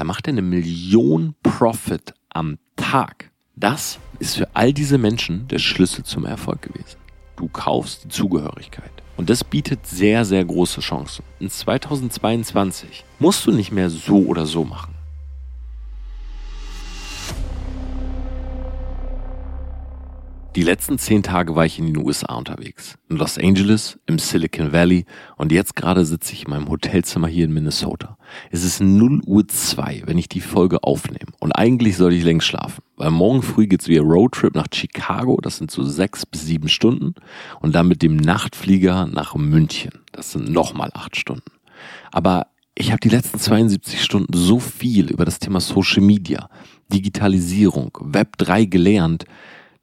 da macht er eine Million Profit am Tag. Das ist für all diese Menschen der Schlüssel zum Erfolg gewesen. Du kaufst die Zugehörigkeit. Und das bietet sehr, sehr große Chancen. In 2022 musst du nicht mehr so oder so machen. Die letzten zehn Tage war ich in den USA unterwegs. In Los Angeles, im Silicon Valley und jetzt gerade sitze ich in meinem Hotelzimmer hier in Minnesota. Es ist 0 Uhr 2, wenn ich die Folge aufnehme. Und eigentlich sollte ich längst schlafen, weil morgen früh geht's wieder Roadtrip nach Chicago. Das sind so sechs bis sieben Stunden. Und dann mit dem Nachtflieger nach München. Das sind nochmal acht Stunden. Aber ich habe die letzten 72 Stunden so viel über das Thema Social Media, Digitalisierung, Web 3 gelernt,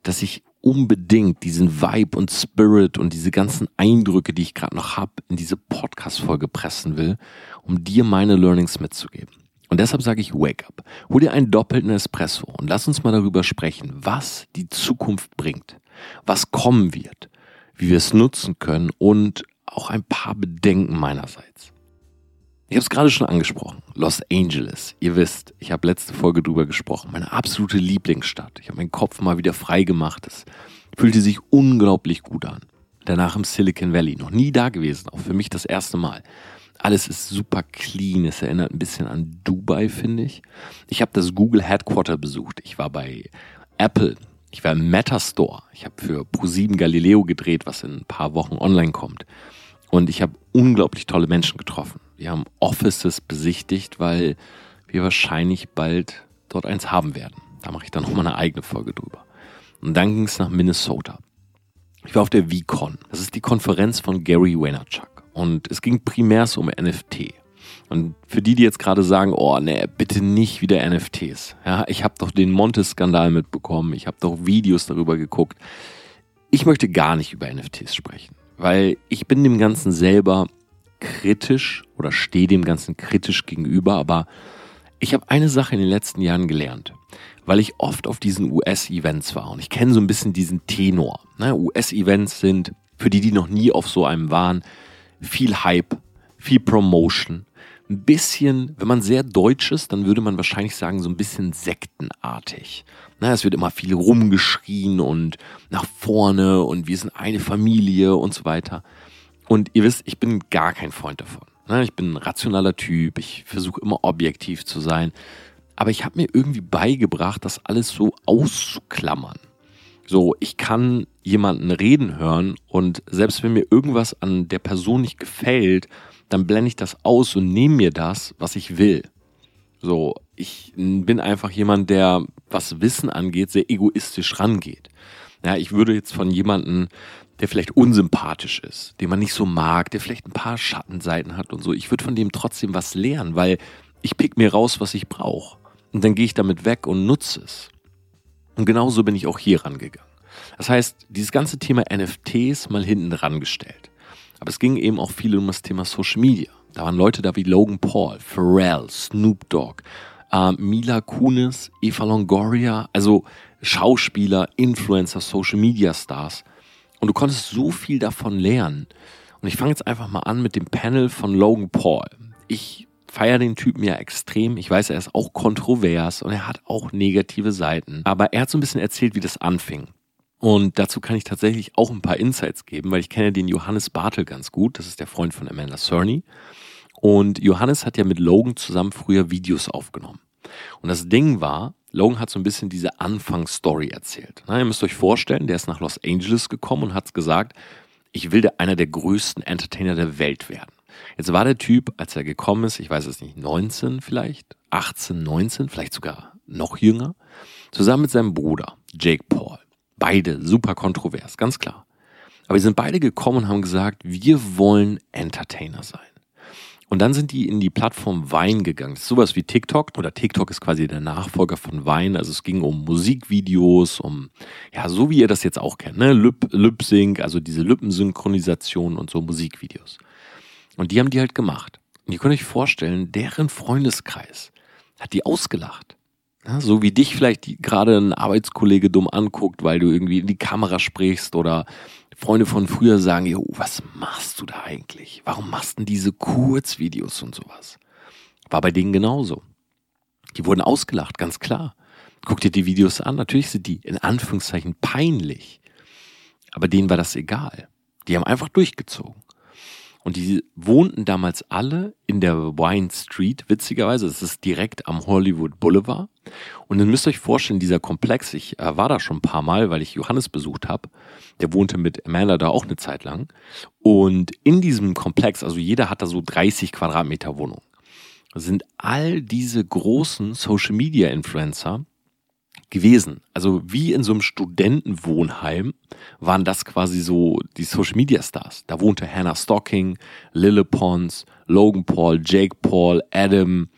dass ich unbedingt diesen Vibe und Spirit und diese ganzen Eindrücke, die ich gerade noch habe, in diese Podcast-Folge pressen will, um dir meine Learnings mitzugeben. Und deshalb sage ich Wake Up. Hol dir einen doppelten Espresso und lass uns mal darüber sprechen, was die Zukunft bringt, was kommen wird, wie wir es nutzen können und auch ein paar Bedenken meinerseits. Ich habe es gerade schon angesprochen. Los Angeles. Ihr wisst, ich habe letzte Folge drüber gesprochen. Meine absolute Lieblingsstadt. Ich habe meinen Kopf mal wieder frei gemacht. Es fühlte sich unglaublich gut an. Danach im Silicon Valley. Noch nie da gewesen. Auch für mich das erste Mal. Alles ist super clean. Es erinnert ein bisschen an Dubai, finde ich. Ich habe das Google Headquarter besucht. Ich war bei Apple. Ich war im Meta Store. Ich habe für Pro7 Galileo gedreht, was in ein paar Wochen online kommt. Und ich habe unglaublich tolle Menschen getroffen. Wir haben Offices besichtigt, weil wir wahrscheinlich bald dort eins haben werden. Da mache ich dann nochmal eine eigene Folge drüber. Und dann ging es nach Minnesota. Ich war auf der VCon. Das ist die Konferenz von Gary Vaynerchuk. Und es ging primär so um NFT. Und für die, die jetzt gerade sagen, oh nee, bitte nicht wieder NFTs. Ja, ich habe doch den Montes-Skandal mitbekommen. Ich habe doch Videos darüber geguckt. Ich möchte gar nicht über NFTs sprechen, weil ich bin dem Ganzen selber kritisch oder stehe dem Ganzen kritisch gegenüber, aber ich habe eine Sache in den letzten Jahren gelernt, weil ich oft auf diesen US-Events war und ich kenne so ein bisschen diesen Tenor. Ne? US-Events sind, für die, die noch nie auf so einem waren, viel Hype, viel Promotion, ein bisschen, wenn man sehr deutsch ist, dann würde man wahrscheinlich sagen, so ein bisschen sektenartig. Na, es wird immer viel rumgeschrien und nach vorne und wir sind eine Familie und so weiter. Und ihr wisst, ich bin gar kein Freund davon. Ne? Ich bin ein rationaler Typ, ich versuche immer objektiv zu sein. Aber ich habe mir irgendwie beigebracht, das alles so auszuklammern. So, ich kann jemanden reden hören und selbst wenn mir irgendwas an der Person nicht gefällt, dann blende ich das aus und nehme mir das, was ich will. So, ich bin einfach jemand, der, was Wissen angeht, sehr egoistisch rangeht. Ja, ich würde jetzt von jemandem der vielleicht unsympathisch ist, den man nicht so mag, der vielleicht ein paar Schattenseiten hat und so. Ich würde von dem trotzdem was lernen, weil ich pick mir raus, was ich brauche. Und dann gehe ich damit weg und nutze es. Und genauso bin ich auch hier rangegangen. Das heißt, dieses ganze Thema NFTs mal hinten dran gestellt. Aber es ging eben auch viel um das Thema Social Media. Da waren Leute da wie Logan Paul, Pharrell, Snoop Dogg, äh, Mila Kunis, Eva Longoria, also Schauspieler, Influencer, Social Media Stars – und du konntest so viel davon lernen. Und ich fange jetzt einfach mal an mit dem Panel von Logan Paul. Ich feiere den Typen ja extrem. Ich weiß, er ist auch kontrovers und er hat auch negative Seiten. Aber er hat so ein bisschen erzählt, wie das anfing. Und dazu kann ich tatsächlich auch ein paar Insights geben, weil ich kenne den Johannes Bartel ganz gut. Das ist der Freund von Amanda Cerny. Und Johannes hat ja mit Logan zusammen früher Videos aufgenommen. Und das Ding war, Logan hat so ein bisschen diese Anfangsstory erzählt. Na, ihr müsst euch vorstellen, der ist nach Los Angeles gekommen und hat gesagt, ich will einer der größten Entertainer der Welt werden. Jetzt war der Typ, als er gekommen ist, ich weiß es nicht, 19 vielleicht, 18, 19, vielleicht sogar noch jünger, zusammen mit seinem Bruder, Jake Paul. Beide super kontrovers, ganz klar. Aber sie sind beide gekommen und haben gesagt, wir wollen Entertainer sein. Und dann sind die in die Plattform Vine gegangen. Das ist sowas wie TikTok oder TikTok ist quasi der Nachfolger von Vine. Also es ging um Musikvideos, um, ja, so wie ihr das jetzt auch kennt, ne? Lip, Lip Sync, also diese Lippensynchronisation und so Musikvideos. Und die haben die halt gemacht. Und ihr könnt euch vorstellen, deren Freundeskreis hat die ausgelacht. Ja, so wie dich vielleicht gerade ein Arbeitskollege dumm anguckt, weil du irgendwie in die Kamera sprichst oder Freunde von früher sagen, jo, was machst du da eigentlich? Warum machst du denn diese Kurzvideos und sowas? War bei denen genauso. Die wurden ausgelacht, ganz klar. Guck dir die Videos an, natürlich sind die in Anführungszeichen peinlich. Aber denen war das egal. Die haben einfach durchgezogen. Und die wohnten damals alle in der Wine Street, witzigerweise. Das ist direkt am Hollywood Boulevard. Und dann müsst ihr euch vorstellen, dieser Komplex, ich äh, war da schon ein paar Mal, weil ich Johannes besucht habe. Der wohnte mit Amanda da auch eine Zeit lang. Und in diesem Komplex, also jeder hat da so 30 Quadratmeter Wohnung, sind all diese großen Social Media Influencer gewesen. Also wie in so einem Studentenwohnheim waren das quasi so die Social Media Stars. Da wohnte Hannah Stocking, Lille Pons, Logan Paul, Jake Paul, Adam,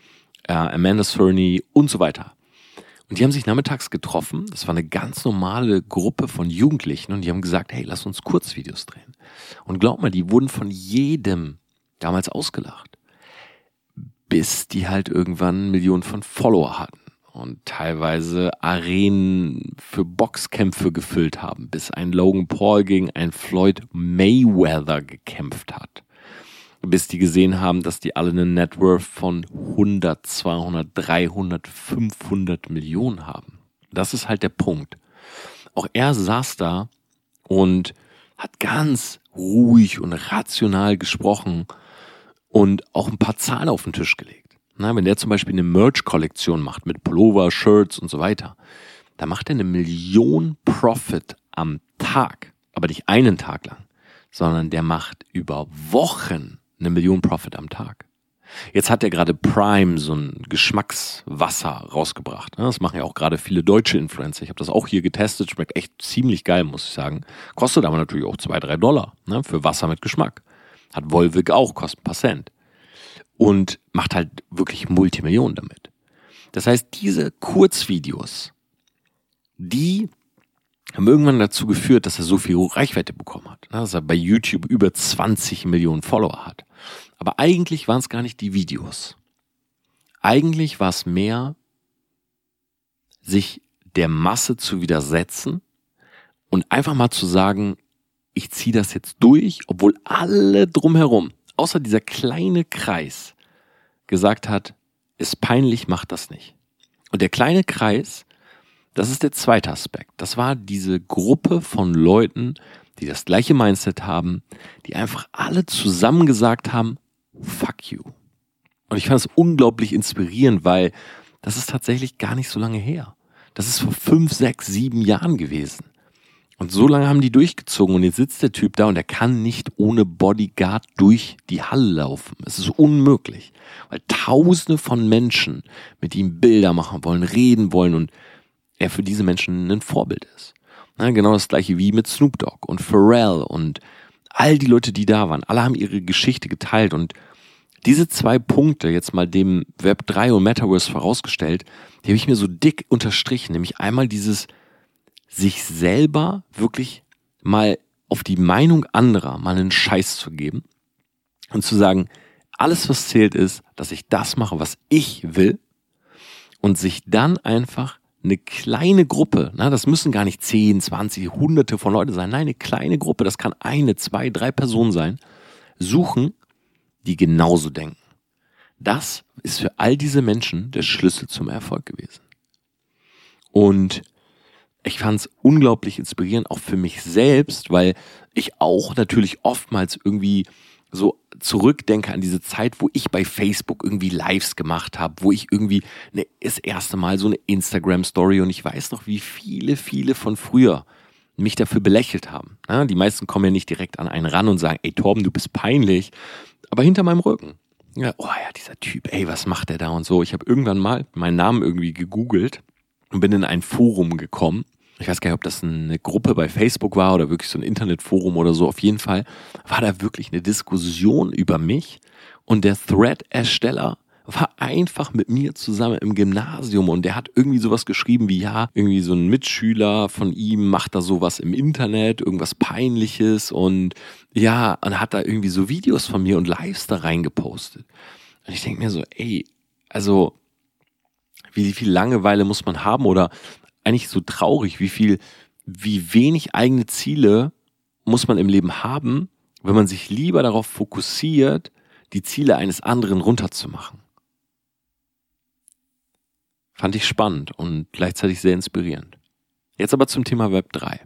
äh, Amanda Cerny und so weiter. Und die haben sich nachmittags getroffen. Das war eine ganz normale Gruppe von Jugendlichen und die haben gesagt, hey, lass uns Kurzvideos drehen. Und glaub mal, die wurden von jedem damals ausgelacht. Bis die halt irgendwann Millionen von Follower hatten und teilweise Arenen für Boxkämpfe gefüllt haben, bis ein Logan Paul gegen ein Floyd Mayweather gekämpft hat. Bis die gesehen haben, dass die alle einen Networth von 100, 200, 300, 500 Millionen haben. Das ist halt der Punkt. Auch er saß da und hat ganz ruhig und rational gesprochen und auch ein paar Zahlen auf den Tisch gelegt. Na, wenn der zum Beispiel eine Merch-Kollektion macht mit Pullover, Shirts und so weiter, da macht er eine Million Profit am Tag. Aber nicht einen Tag lang, sondern der macht über Wochen eine Million Profit am Tag. Jetzt hat er gerade Prime, so ein Geschmackswasser rausgebracht. Das machen ja auch gerade viele deutsche Influencer. Ich habe das auch hier getestet, schmeckt echt ziemlich geil, muss ich sagen. Kostet aber natürlich auch zwei, drei Dollar ne, für Wasser mit Geschmack. Hat Volvic auch, kostet ein paar Cent und macht halt wirklich Multimillionen damit. Das heißt, diese Kurzvideos, die haben irgendwann dazu geführt, dass er so viel Reichweite bekommen hat, ne, dass er bei YouTube über 20 Millionen Follower hat. Aber eigentlich waren es gar nicht die Videos. Eigentlich war es mehr, sich der Masse zu widersetzen und einfach mal zu sagen, ich ziehe das jetzt durch, obwohl alle drumherum außer dieser kleine Kreis gesagt hat, ist peinlich, macht das nicht. Und der kleine Kreis, das ist der zweite Aspekt. Das war diese Gruppe von Leuten, die das gleiche Mindset haben, die einfach alle zusammen gesagt haben, fuck you. Und ich fand es unglaublich inspirierend, weil das ist tatsächlich gar nicht so lange her. Das ist vor fünf, sechs, sieben Jahren gewesen. Und so lange haben die durchgezogen und jetzt sitzt der Typ da und er kann nicht ohne Bodyguard durch die Halle laufen. Es ist unmöglich, weil tausende von Menschen mit ihm Bilder machen wollen, reden wollen und er für diese Menschen ein Vorbild ist. Ja, genau das gleiche wie mit Snoop Dogg und Pharrell und all die Leute, die da waren. Alle haben ihre Geschichte geteilt und diese zwei Punkte, jetzt mal dem Web 3 und Metaverse vorausgestellt, die habe ich mir so dick unterstrichen, nämlich einmal dieses sich selber wirklich mal auf die Meinung anderer mal einen Scheiß zu geben und zu sagen, alles was zählt ist, dass ich das mache, was ich will und sich dann einfach eine kleine Gruppe, na, das müssen gar nicht 10, 20, hunderte von Leuten sein, nein, eine kleine Gruppe, das kann eine, zwei, drei Personen sein, suchen, die genauso denken. Das ist für all diese Menschen der Schlüssel zum Erfolg gewesen. Und ich fand es unglaublich inspirierend, auch für mich selbst, weil ich auch natürlich oftmals irgendwie so zurückdenke an diese Zeit, wo ich bei Facebook irgendwie Lives gemacht habe, wo ich irgendwie ne, das erste Mal so eine Instagram-Story und ich weiß noch, wie viele, viele von früher mich dafür belächelt haben. Ja, die meisten kommen ja nicht direkt an einen ran und sagen, ey Torben, du bist peinlich, aber hinter meinem Rücken. Ja, oh ja, dieser Typ, ey, was macht der da und so. Ich habe irgendwann mal meinen Namen irgendwie gegoogelt und bin in ein Forum gekommen. Ich weiß gar nicht, ob das eine Gruppe bei Facebook war oder wirklich so ein Internetforum oder so. Auf jeden Fall war da wirklich eine Diskussion über mich und der Thread-Ersteller war einfach mit mir zusammen im Gymnasium und der hat irgendwie sowas geschrieben wie, ja, irgendwie so ein Mitschüler von ihm macht da sowas im Internet, irgendwas peinliches und ja, und hat da irgendwie so Videos von mir und Lives da reingepostet. Und ich denke mir so, ey, also wie viel Langeweile muss man haben oder eigentlich so traurig, wie viel, wie wenig eigene Ziele muss man im Leben haben, wenn man sich lieber darauf fokussiert, die Ziele eines anderen runterzumachen. Fand ich spannend und gleichzeitig sehr inspirierend. Jetzt aber zum Thema Web 3.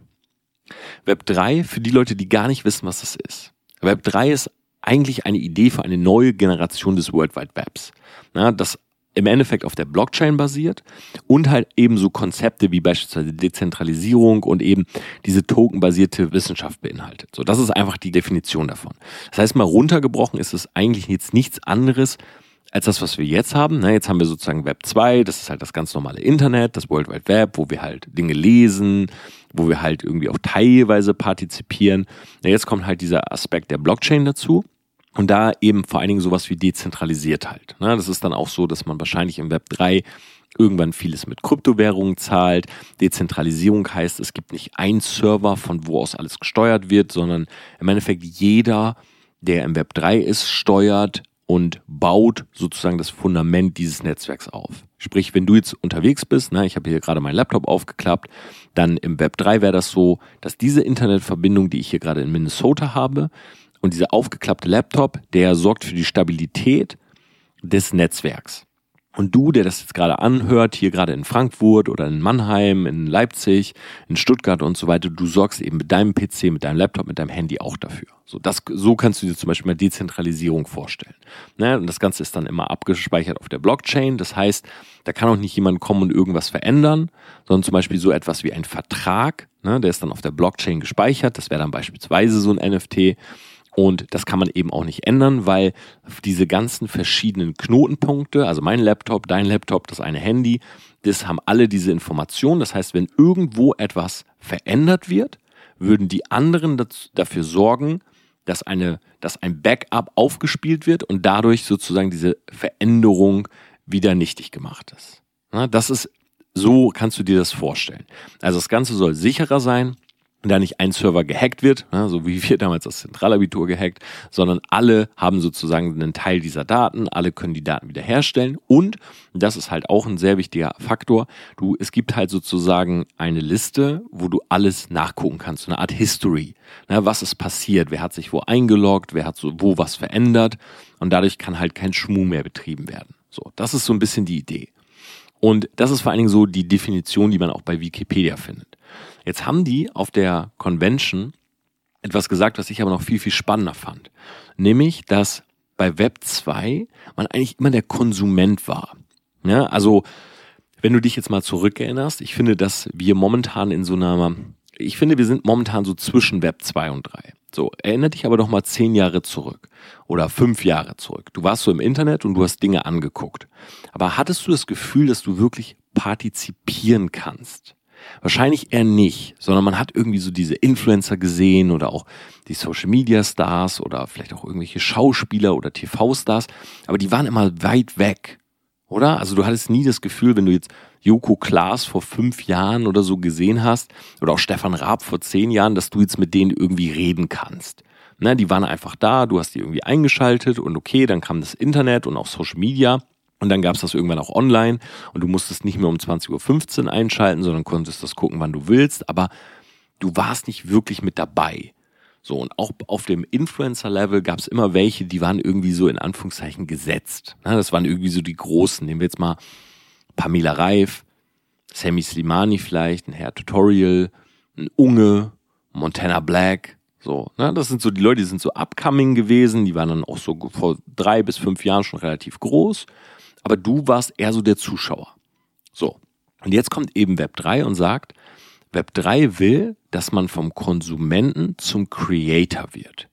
Web 3, für die Leute, die gar nicht wissen, was das ist. Web 3 ist eigentlich eine Idee für eine neue Generation des World Wide Webs. Ja, das im Endeffekt auf der Blockchain basiert und halt eben so Konzepte wie beispielsweise Dezentralisierung und eben diese tokenbasierte Wissenschaft beinhaltet. So, das ist einfach die Definition davon. Das heißt mal runtergebrochen ist es eigentlich jetzt nichts anderes als das, was wir jetzt haben. Ne, jetzt haben wir sozusagen Web 2, das ist halt das ganz normale Internet, das World Wide Web, wo wir halt Dinge lesen, wo wir halt irgendwie auch teilweise partizipieren. Jetzt kommt halt dieser Aspekt der Blockchain dazu. Und da eben vor allen Dingen sowas wie dezentralisiert halt. Ne? Das ist dann auch so, dass man wahrscheinlich im Web 3 irgendwann vieles mit Kryptowährungen zahlt. Dezentralisierung heißt, es gibt nicht einen Server, von wo aus alles gesteuert wird, sondern im Endeffekt jeder, der im Web 3 ist, steuert und baut sozusagen das Fundament dieses Netzwerks auf. Sprich, wenn du jetzt unterwegs bist, ne, ich habe hier gerade meinen Laptop aufgeklappt, dann im Web 3 wäre das so, dass diese Internetverbindung, die ich hier gerade in Minnesota habe, und dieser aufgeklappte Laptop, der sorgt für die Stabilität des Netzwerks. Und du, der das jetzt gerade anhört, hier gerade in Frankfurt oder in Mannheim, in Leipzig, in Stuttgart und so weiter, du sorgst eben mit deinem PC, mit deinem Laptop, mit deinem Handy auch dafür. So, das, so kannst du dir zum Beispiel mal Dezentralisierung vorstellen. Ne? Und das Ganze ist dann immer abgespeichert auf der Blockchain. Das heißt, da kann auch nicht jemand kommen und irgendwas verändern, sondern zum Beispiel so etwas wie ein Vertrag, ne? der ist dann auf der Blockchain gespeichert. Das wäre dann beispielsweise so ein NFT. Und das kann man eben auch nicht ändern, weil diese ganzen verschiedenen Knotenpunkte, also mein Laptop, dein Laptop, das eine Handy, das haben alle diese Informationen. Das heißt, wenn irgendwo etwas verändert wird, würden die anderen dafür sorgen, dass, eine, dass ein Backup aufgespielt wird und dadurch sozusagen diese Veränderung wieder nichtig gemacht ist. Das ist, so kannst du dir das vorstellen. Also das Ganze soll sicherer sein da nicht ein Server gehackt wird, ne, so wie wir damals das Zentralabitur gehackt, sondern alle haben sozusagen einen Teil dieser Daten, alle können die Daten wiederherstellen und, das ist halt auch ein sehr wichtiger Faktor, du, es gibt halt sozusagen eine Liste, wo du alles nachgucken kannst, so eine Art History. Ne, was ist passiert, wer hat sich wo eingeloggt, wer hat so wo was verändert und dadurch kann halt kein Schmuh mehr betrieben werden. So, das ist so ein bisschen die Idee. Und das ist vor allen Dingen so die Definition, die man auch bei Wikipedia findet. Jetzt haben die auf der Convention etwas gesagt, was ich aber noch viel, viel spannender fand. Nämlich, dass bei Web 2 man eigentlich immer der Konsument war. Ja, also, wenn du dich jetzt mal zurückerinnerst, ich finde, dass wir momentan in so einer, ich finde, wir sind momentan so zwischen Web 2 und 3. So, erinnere dich aber doch mal zehn Jahre zurück oder fünf Jahre zurück. Du warst so im Internet und du hast Dinge angeguckt. Aber hattest du das Gefühl, dass du wirklich partizipieren kannst? Wahrscheinlich eher nicht, sondern man hat irgendwie so diese Influencer gesehen oder auch die Social Media Stars oder vielleicht auch irgendwelche Schauspieler oder TV-Stars, aber die waren immer weit weg, oder? Also du hattest nie das Gefühl, wenn du jetzt Joko Klaas vor fünf Jahren oder so gesehen hast oder auch Stefan Raab vor zehn Jahren, dass du jetzt mit denen irgendwie reden kannst. Ne, die waren einfach da, du hast die irgendwie eingeschaltet und okay, dann kam das Internet und auch Social Media und dann gab es das irgendwann auch online und du musstest nicht mehr um 20.15 Uhr einschalten, sondern konntest das gucken, wann du willst, aber du warst nicht wirklich mit dabei. So, und auch auf dem Influencer-Level gab es immer welche, die waren irgendwie so in Anführungszeichen gesetzt. Das waren irgendwie so die Großen. Nehmen wir jetzt mal Pamela Reif, Sammy Slimani vielleicht, ein Hair Tutorial, ein Unge, Montana Black. So, ne? Das sind so die Leute, die sind so upcoming gewesen, die waren dann auch so vor drei bis fünf Jahren schon relativ groß aber du warst eher so der Zuschauer. So. Und jetzt kommt eben Web 3 und sagt, Web 3 will, dass man vom Konsumenten zum Creator wird.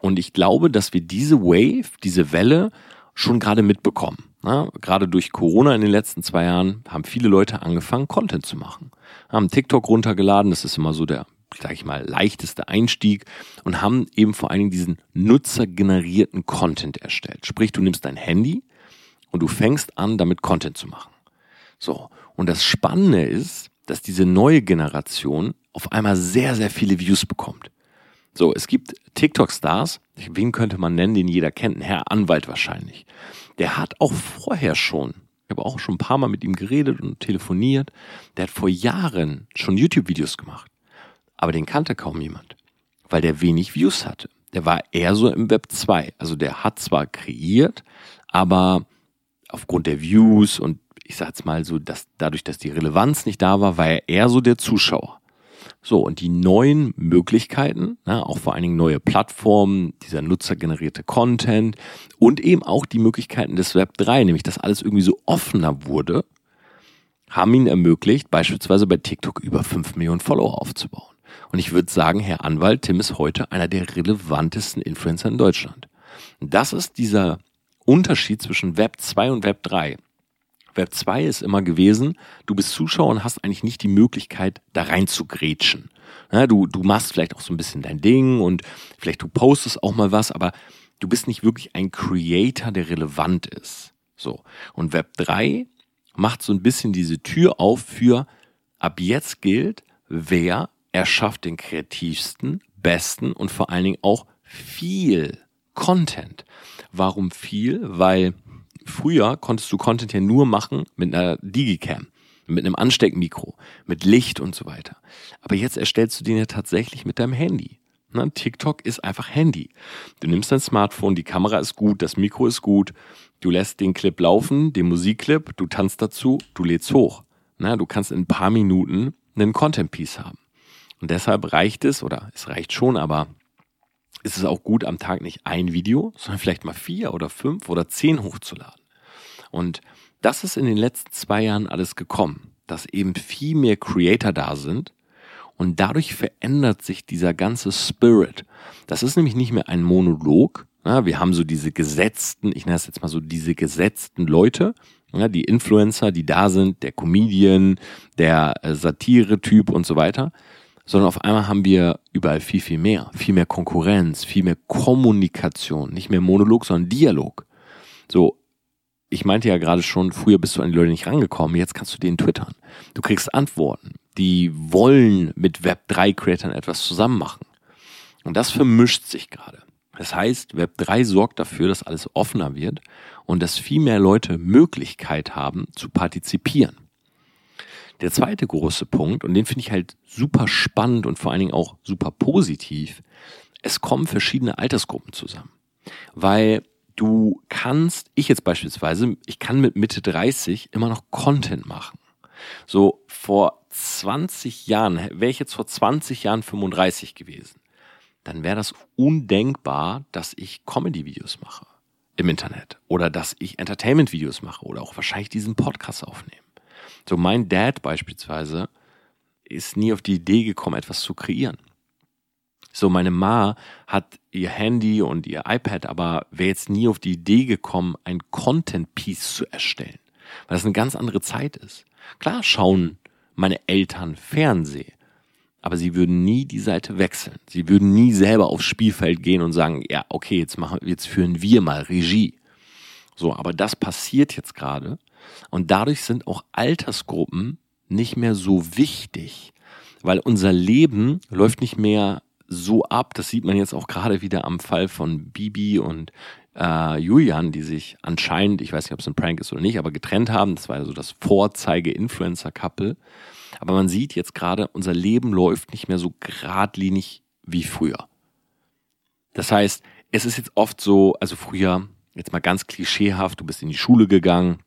Und ich glaube, dass wir diese Wave, diese Welle schon gerade mitbekommen. Na, gerade durch Corona in den letzten zwei Jahren haben viele Leute angefangen, Content zu machen. Haben TikTok runtergeladen, das ist immer so der, sag ich mal, leichteste Einstieg und haben eben vor allen Dingen diesen nutzergenerierten Content erstellt. Sprich, du nimmst dein Handy, und du fängst an, damit Content zu machen. So. Und das Spannende ist, dass diese neue Generation auf einmal sehr, sehr viele Views bekommt. So, es gibt TikTok-Stars, wen könnte man nennen, den jeder kennt, ein Herr Anwalt wahrscheinlich. Der hat auch vorher schon, ich habe auch schon ein paar Mal mit ihm geredet und telefoniert, der hat vor Jahren schon YouTube-Videos gemacht. Aber den kannte kaum jemand, weil der wenig Views hatte. Der war eher so im Web 2. Also der hat zwar kreiert, aber aufgrund der Views und ich sag jetzt mal so, dass dadurch, dass die Relevanz nicht da war, war er eher so der Zuschauer. So, und die neuen Möglichkeiten, ne, auch vor allen Dingen neue Plattformen, dieser nutzergenerierte Content und eben auch die Möglichkeiten des Web 3, nämlich dass alles irgendwie so offener wurde, haben ihn ermöglicht, beispielsweise bei TikTok über 5 Millionen Follower aufzubauen. Und ich würde sagen, Herr Anwalt, Tim ist heute einer der relevantesten Influencer in Deutschland. Das ist dieser Unterschied zwischen Web 2 und Web 3. Web 2 ist immer gewesen, du bist Zuschauer und hast eigentlich nicht die Möglichkeit, da rein zu grätschen. Ja, du, du machst vielleicht auch so ein bisschen dein Ding und vielleicht du postest auch mal was, aber du bist nicht wirklich ein Creator, der relevant ist. So. Und Web 3 macht so ein bisschen diese Tür auf für ab jetzt gilt, wer erschafft den kreativsten, besten und vor allen Dingen auch viel Content. Warum viel? Weil früher konntest du Content ja nur machen mit einer Digicam, mit einem Ansteckmikro, mit Licht und so weiter. Aber jetzt erstellst du den ja tatsächlich mit deinem Handy. Na, TikTok ist einfach Handy. Du nimmst dein Smartphone, die Kamera ist gut, das Mikro ist gut, du lässt den Clip laufen, den Musikclip, du tanzt dazu, du lädst hoch. Na, du kannst in ein paar Minuten einen Content-Piece haben. Und deshalb reicht es, oder es reicht schon, aber ist es auch gut, am Tag nicht ein Video, sondern vielleicht mal vier oder fünf oder zehn hochzuladen. Und das ist in den letzten zwei Jahren alles gekommen, dass eben viel mehr Creator da sind und dadurch verändert sich dieser ganze Spirit. Das ist nämlich nicht mehr ein Monolog. Ja, wir haben so diese gesetzten, ich nenne es jetzt mal so diese gesetzten Leute, ja, die Influencer, die da sind, der Comedian, der äh, Satire-Typ und so weiter sondern auf einmal haben wir überall viel, viel mehr. Viel mehr Konkurrenz, viel mehr Kommunikation. Nicht mehr Monolog, sondern Dialog. So, ich meinte ja gerade schon, früher bist du an die Leute nicht rangekommen, jetzt kannst du denen twittern. Du kriegst Antworten. Die wollen mit Web3-Creatern etwas zusammen machen. Und das vermischt sich gerade. Das heißt, Web3 sorgt dafür, dass alles offener wird und dass viel mehr Leute Möglichkeit haben zu partizipieren. Der zweite große Punkt, und den finde ich halt super spannend und vor allen Dingen auch super positiv, es kommen verschiedene Altersgruppen zusammen. Weil du kannst, ich jetzt beispielsweise, ich kann mit Mitte 30 immer noch Content machen. So vor 20 Jahren, wäre ich jetzt vor 20 Jahren 35 gewesen, dann wäre das undenkbar, dass ich Comedy-Videos mache im Internet oder dass ich Entertainment-Videos mache oder auch wahrscheinlich diesen Podcast aufnehme. So mein Dad beispielsweise ist nie auf die Idee gekommen, etwas zu kreieren. So meine Ma hat ihr Handy und ihr iPad, aber wäre jetzt nie auf die Idee gekommen, ein Content-Piece zu erstellen, weil das eine ganz andere Zeit ist. Klar schauen meine Eltern Fernsehen, aber sie würden nie die Seite wechseln. Sie würden nie selber aufs Spielfeld gehen und sagen, ja, okay, jetzt machen, jetzt führen wir mal Regie. So, aber das passiert jetzt gerade und dadurch sind auch Altersgruppen nicht mehr so wichtig, weil unser Leben läuft nicht mehr so ab. Das sieht man jetzt auch gerade wieder am Fall von Bibi und äh, Julian, die sich anscheinend, ich weiß nicht, ob es ein Prank ist oder nicht, aber getrennt haben. Das war ja so das Vorzeige-Influencer-Couple. Aber man sieht jetzt gerade, unser Leben läuft nicht mehr so geradlinig wie früher. Das heißt, es ist jetzt oft so, also früher, jetzt mal ganz klischeehaft, du bist in die Schule gegangen,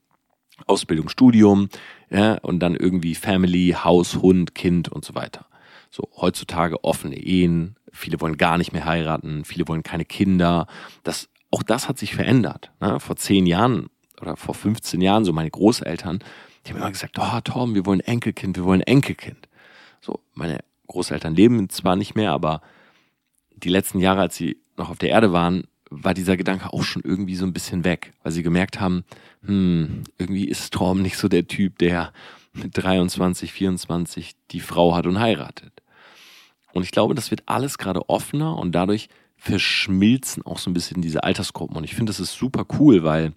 Ausbildung, Studium ja, und dann irgendwie Family, Haus, Hund, Kind und so weiter. So, heutzutage offene Ehen, viele wollen gar nicht mehr heiraten, viele wollen keine Kinder. Das, auch das hat sich verändert. Ne? Vor zehn Jahren oder vor 15 Jahren, so meine Großeltern, die haben immer gesagt, oh Tom, wir wollen Enkelkind, wir wollen Enkelkind. So, meine Großeltern leben zwar nicht mehr, aber die letzten Jahre, als sie noch auf der Erde waren, war dieser Gedanke auch schon irgendwie so ein bisschen weg, weil sie gemerkt haben, hm, irgendwie ist Torm nicht so der Typ, der mit 23, 24 die Frau hat und heiratet. Und ich glaube, das wird alles gerade offener und dadurch verschmilzen auch so ein bisschen diese Altersgruppen. Und ich finde, das ist super cool, weil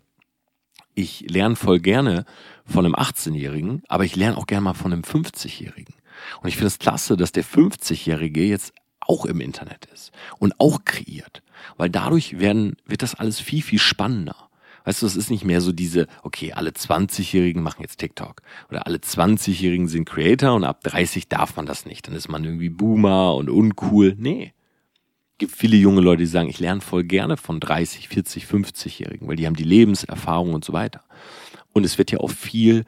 ich lerne voll gerne von einem 18-Jährigen, aber ich lerne auch gerne mal von einem 50-Jährigen. Und ich finde es klasse, dass der 50-Jährige jetzt auch im Internet ist und auch kreiert. Weil dadurch werden, wird das alles viel, viel spannender. Weißt du, es ist nicht mehr so diese, okay, alle 20-Jährigen machen jetzt TikTok. Oder alle 20-Jährigen sind Creator und ab 30 darf man das nicht. Dann ist man irgendwie Boomer und uncool. Nee. Gibt viele junge Leute, die sagen, ich lerne voll gerne von 30, 40, 50-Jährigen, weil die haben die Lebenserfahrung und so weiter. Und es wird ja auch viel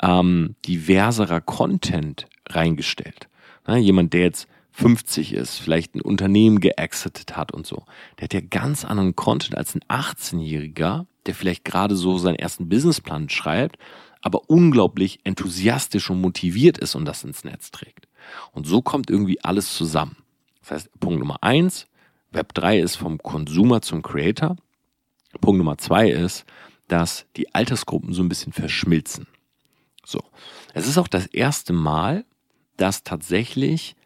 ähm, diverserer Content reingestellt. Na, jemand, der jetzt 50 ist, vielleicht ein Unternehmen geexitet hat und so, der hat ja ganz anderen Content als ein 18-Jähriger, der vielleicht gerade so seinen ersten Businessplan schreibt, aber unglaublich enthusiastisch und motiviert ist und das ins Netz trägt. Und so kommt irgendwie alles zusammen. Das heißt, Punkt Nummer eins, Web 3 ist vom Consumer zum Creator. Punkt Nummer zwei ist, dass die Altersgruppen so ein bisschen verschmilzen. So. Es ist auch das erste Mal, dass tatsächlich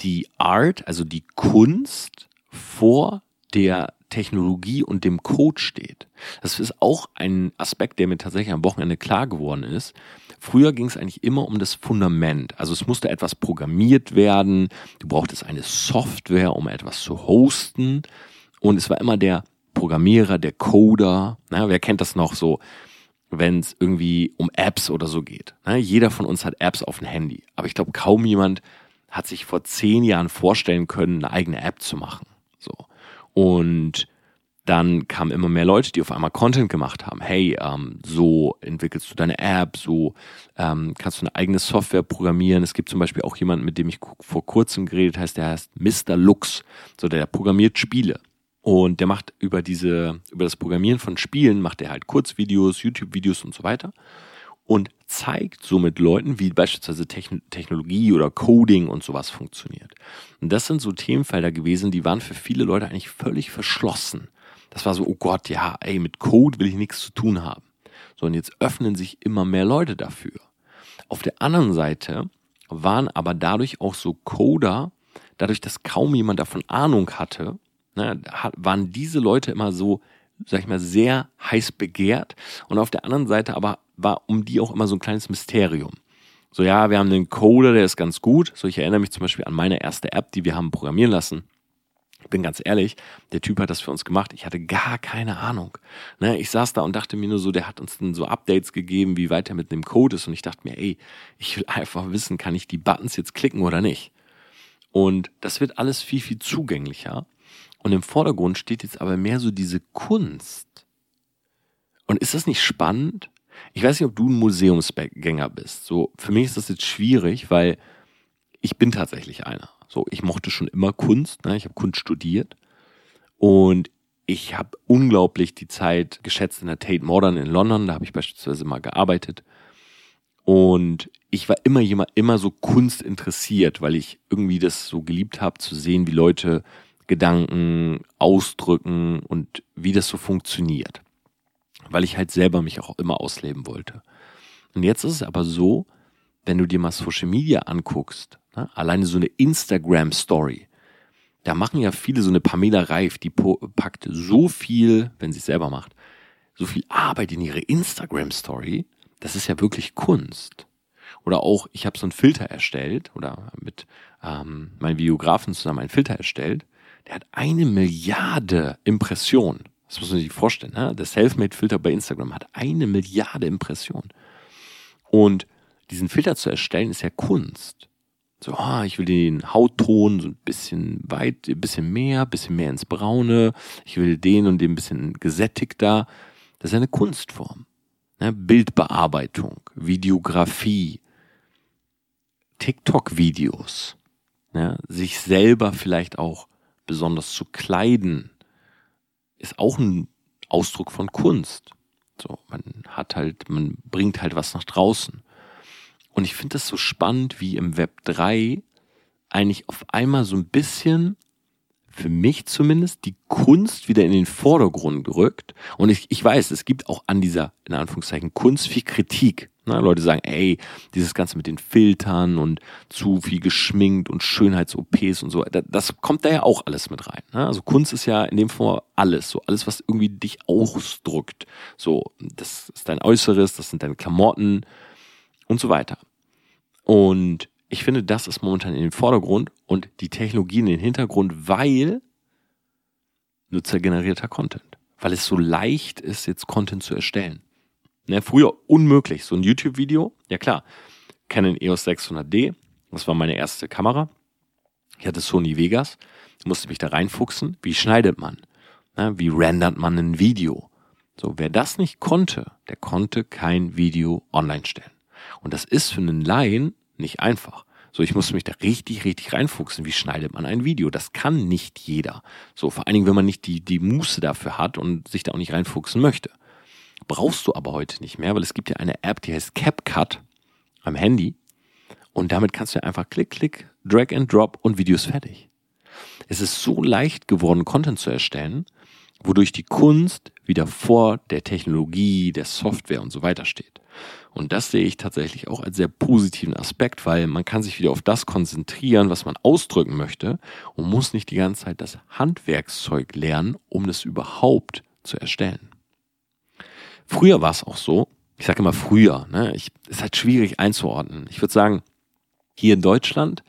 die Art, also die Kunst vor der Technologie und dem Code steht. Das ist auch ein Aspekt, der mir tatsächlich am Wochenende klar geworden ist. Früher ging es eigentlich immer um das Fundament. Also es musste etwas programmiert werden, du brauchtest eine Software, um etwas zu hosten. Und es war immer der Programmierer, der Coder. Na, wer kennt das noch so, wenn es irgendwie um Apps oder so geht? Na, jeder von uns hat Apps auf dem Handy. Aber ich glaube, kaum jemand hat sich vor zehn Jahren vorstellen können, eine eigene App zu machen. So. Und dann kamen immer mehr Leute, die auf einmal Content gemacht haben. Hey, ähm, so entwickelst du deine App, so ähm, kannst du eine eigene Software programmieren. Es gibt zum Beispiel auch jemanden, mit dem ich vor kurzem geredet heißt, der heißt Mr. Lux. So, der programmiert Spiele. Und der macht über diese, über das Programmieren von Spielen, macht er halt Kurzvideos, YouTube-Videos und so weiter und zeigt somit Leuten, wie beispielsweise Technologie oder Coding und sowas funktioniert. Und das sind so Themenfelder gewesen, die waren für viele Leute eigentlich völlig verschlossen. Das war so, oh Gott, ja, ey, mit Code will ich nichts zu tun haben. So, und jetzt öffnen sich immer mehr Leute dafür. Auf der anderen Seite waren aber dadurch auch so Coder, dadurch, dass kaum jemand davon Ahnung hatte, ne, waren diese Leute immer so, sag ich mal, sehr heiß begehrt. Und auf der anderen Seite aber war um die auch immer so ein kleines Mysterium. So, ja, wir haben den Coder, der ist ganz gut. So, ich erinnere mich zum Beispiel an meine erste App, die wir haben programmieren lassen. Ich bin ganz ehrlich, der Typ hat das für uns gemacht. Ich hatte gar keine Ahnung. Ne, ich saß da und dachte mir nur so, der hat uns dann so Updates gegeben, wie weit er mit dem Code ist. Und ich dachte mir, ey, ich will einfach wissen, kann ich die Buttons jetzt klicken oder nicht? Und das wird alles viel, viel zugänglicher. Und im Vordergrund steht jetzt aber mehr so diese Kunst. Und ist das nicht spannend? Ich weiß nicht, ob du ein Museumsgänger bist. So, für mich ist das jetzt schwierig, weil ich bin tatsächlich einer. So, ich mochte schon immer Kunst. Ne? Ich habe Kunst studiert und ich habe unglaublich die Zeit geschätzt in der Tate Modern in London. Da habe ich beispielsweise mal gearbeitet. Und ich war immer jemand, immer so Kunst interessiert, weil ich irgendwie das so geliebt habe, zu sehen, wie Leute Gedanken ausdrücken und wie das so funktioniert weil ich halt selber mich auch immer ausleben wollte. Und jetzt ist es aber so, wenn du dir mal Social Media anguckst, ne, alleine so eine Instagram Story, da machen ja viele so eine Pamela Reif, die packt so viel, wenn sie es selber macht, so viel Arbeit in ihre Instagram Story, das ist ja wirklich Kunst. Oder auch, ich habe so einen Filter erstellt oder mit ähm, meinem Videografen zusammen einen Filter erstellt, der hat eine Milliarde Impressionen. Das muss man sich vorstellen. Ne? Der Selfmade-Filter bei Instagram hat eine Milliarde Impressionen. Und diesen Filter zu erstellen, ist ja Kunst. So, ah, ich will den Hautton so ein bisschen weit, ein bisschen mehr, ein bisschen mehr ins Braune. Ich will den und den ein bisschen gesättigter. Das ist eine Kunstform. Ne? Bildbearbeitung, Videografie, TikTok-Videos. Ne? Sich selber vielleicht auch besonders zu kleiden, ist auch ein Ausdruck von Kunst. So, man hat halt, man bringt halt was nach draußen. Und ich finde das so spannend, wie im Web 3 eigentlich auf einmal so ein bisschen für mich zumindest die Kunst wieder in den Vordergrund gerückt. Und ich, ich weiß, es gibt auch an dieser, in Anführungszeichen, Kunst viel Kritik. Ne? Leute sagen, ey, dieses Ganze mit den Filtern und zu viel geschminkt und Schönheits-OPs und so, das, kommt da ja auch alles mit rein. Ne? Also Kunst ist ja in dem Fall alles, so alles, was irgendwie dich ausdrückt. So, das ist dein Äußeres, das sind deine Klamotten und so weiter. Und ich finde, das ist momentan in den Vordergrund und die Technologie in den Hintergrund, weil nutzergenerierter Content. Weil es so leicht ist, jetzt Content zu erstellen. Ne, früher unmöglich. So ein YouTube-Video, ja klar. Canon EOS 600D, das war meine erste Kamera. Ich hatte Sony Vegas, musste mich da reinfuchsen. Wie schneidet man? Ne, wie rendert man ein Video? So, wer das nicht konnte, der konnte kein Video online stellen. Und das ist für einen Laien nicht einfach. So, ich musste mich da richtig, richtig reinfuchsen. Wie schneidet man ein Video? Das kann nicht jeder. So, vor allen Dingen, wenn man nicht die, die Muße dafür hat und sich da auch nicht reinfuchsen möchte. Brauchst du aber heute nicht mehr, weil es gibt ja eine App, die heißt CapCut am Handy. Und damit kannst du einfach klick, klick, drag and drop und Videos fertig. Es ist so leicht geworden, Content zu erstellen, wodurch die Kunst wieder vor der Technologie, der Software und so weiter steht. Und das sehe ich tatsächlich auch als sehr positiven Aspekt, weil man kann sich wieder auf das konzentrieren, was man ausdrücken möchte und muss nicht die ganze Zeit das Handwerkszeug lernen, um das überhaupt zu erstellen. Früher war es auch so, ich sage immer früher, ne, ich, ist halt schwierig einzuordnen. Ich würde sagen, hier in Deutschland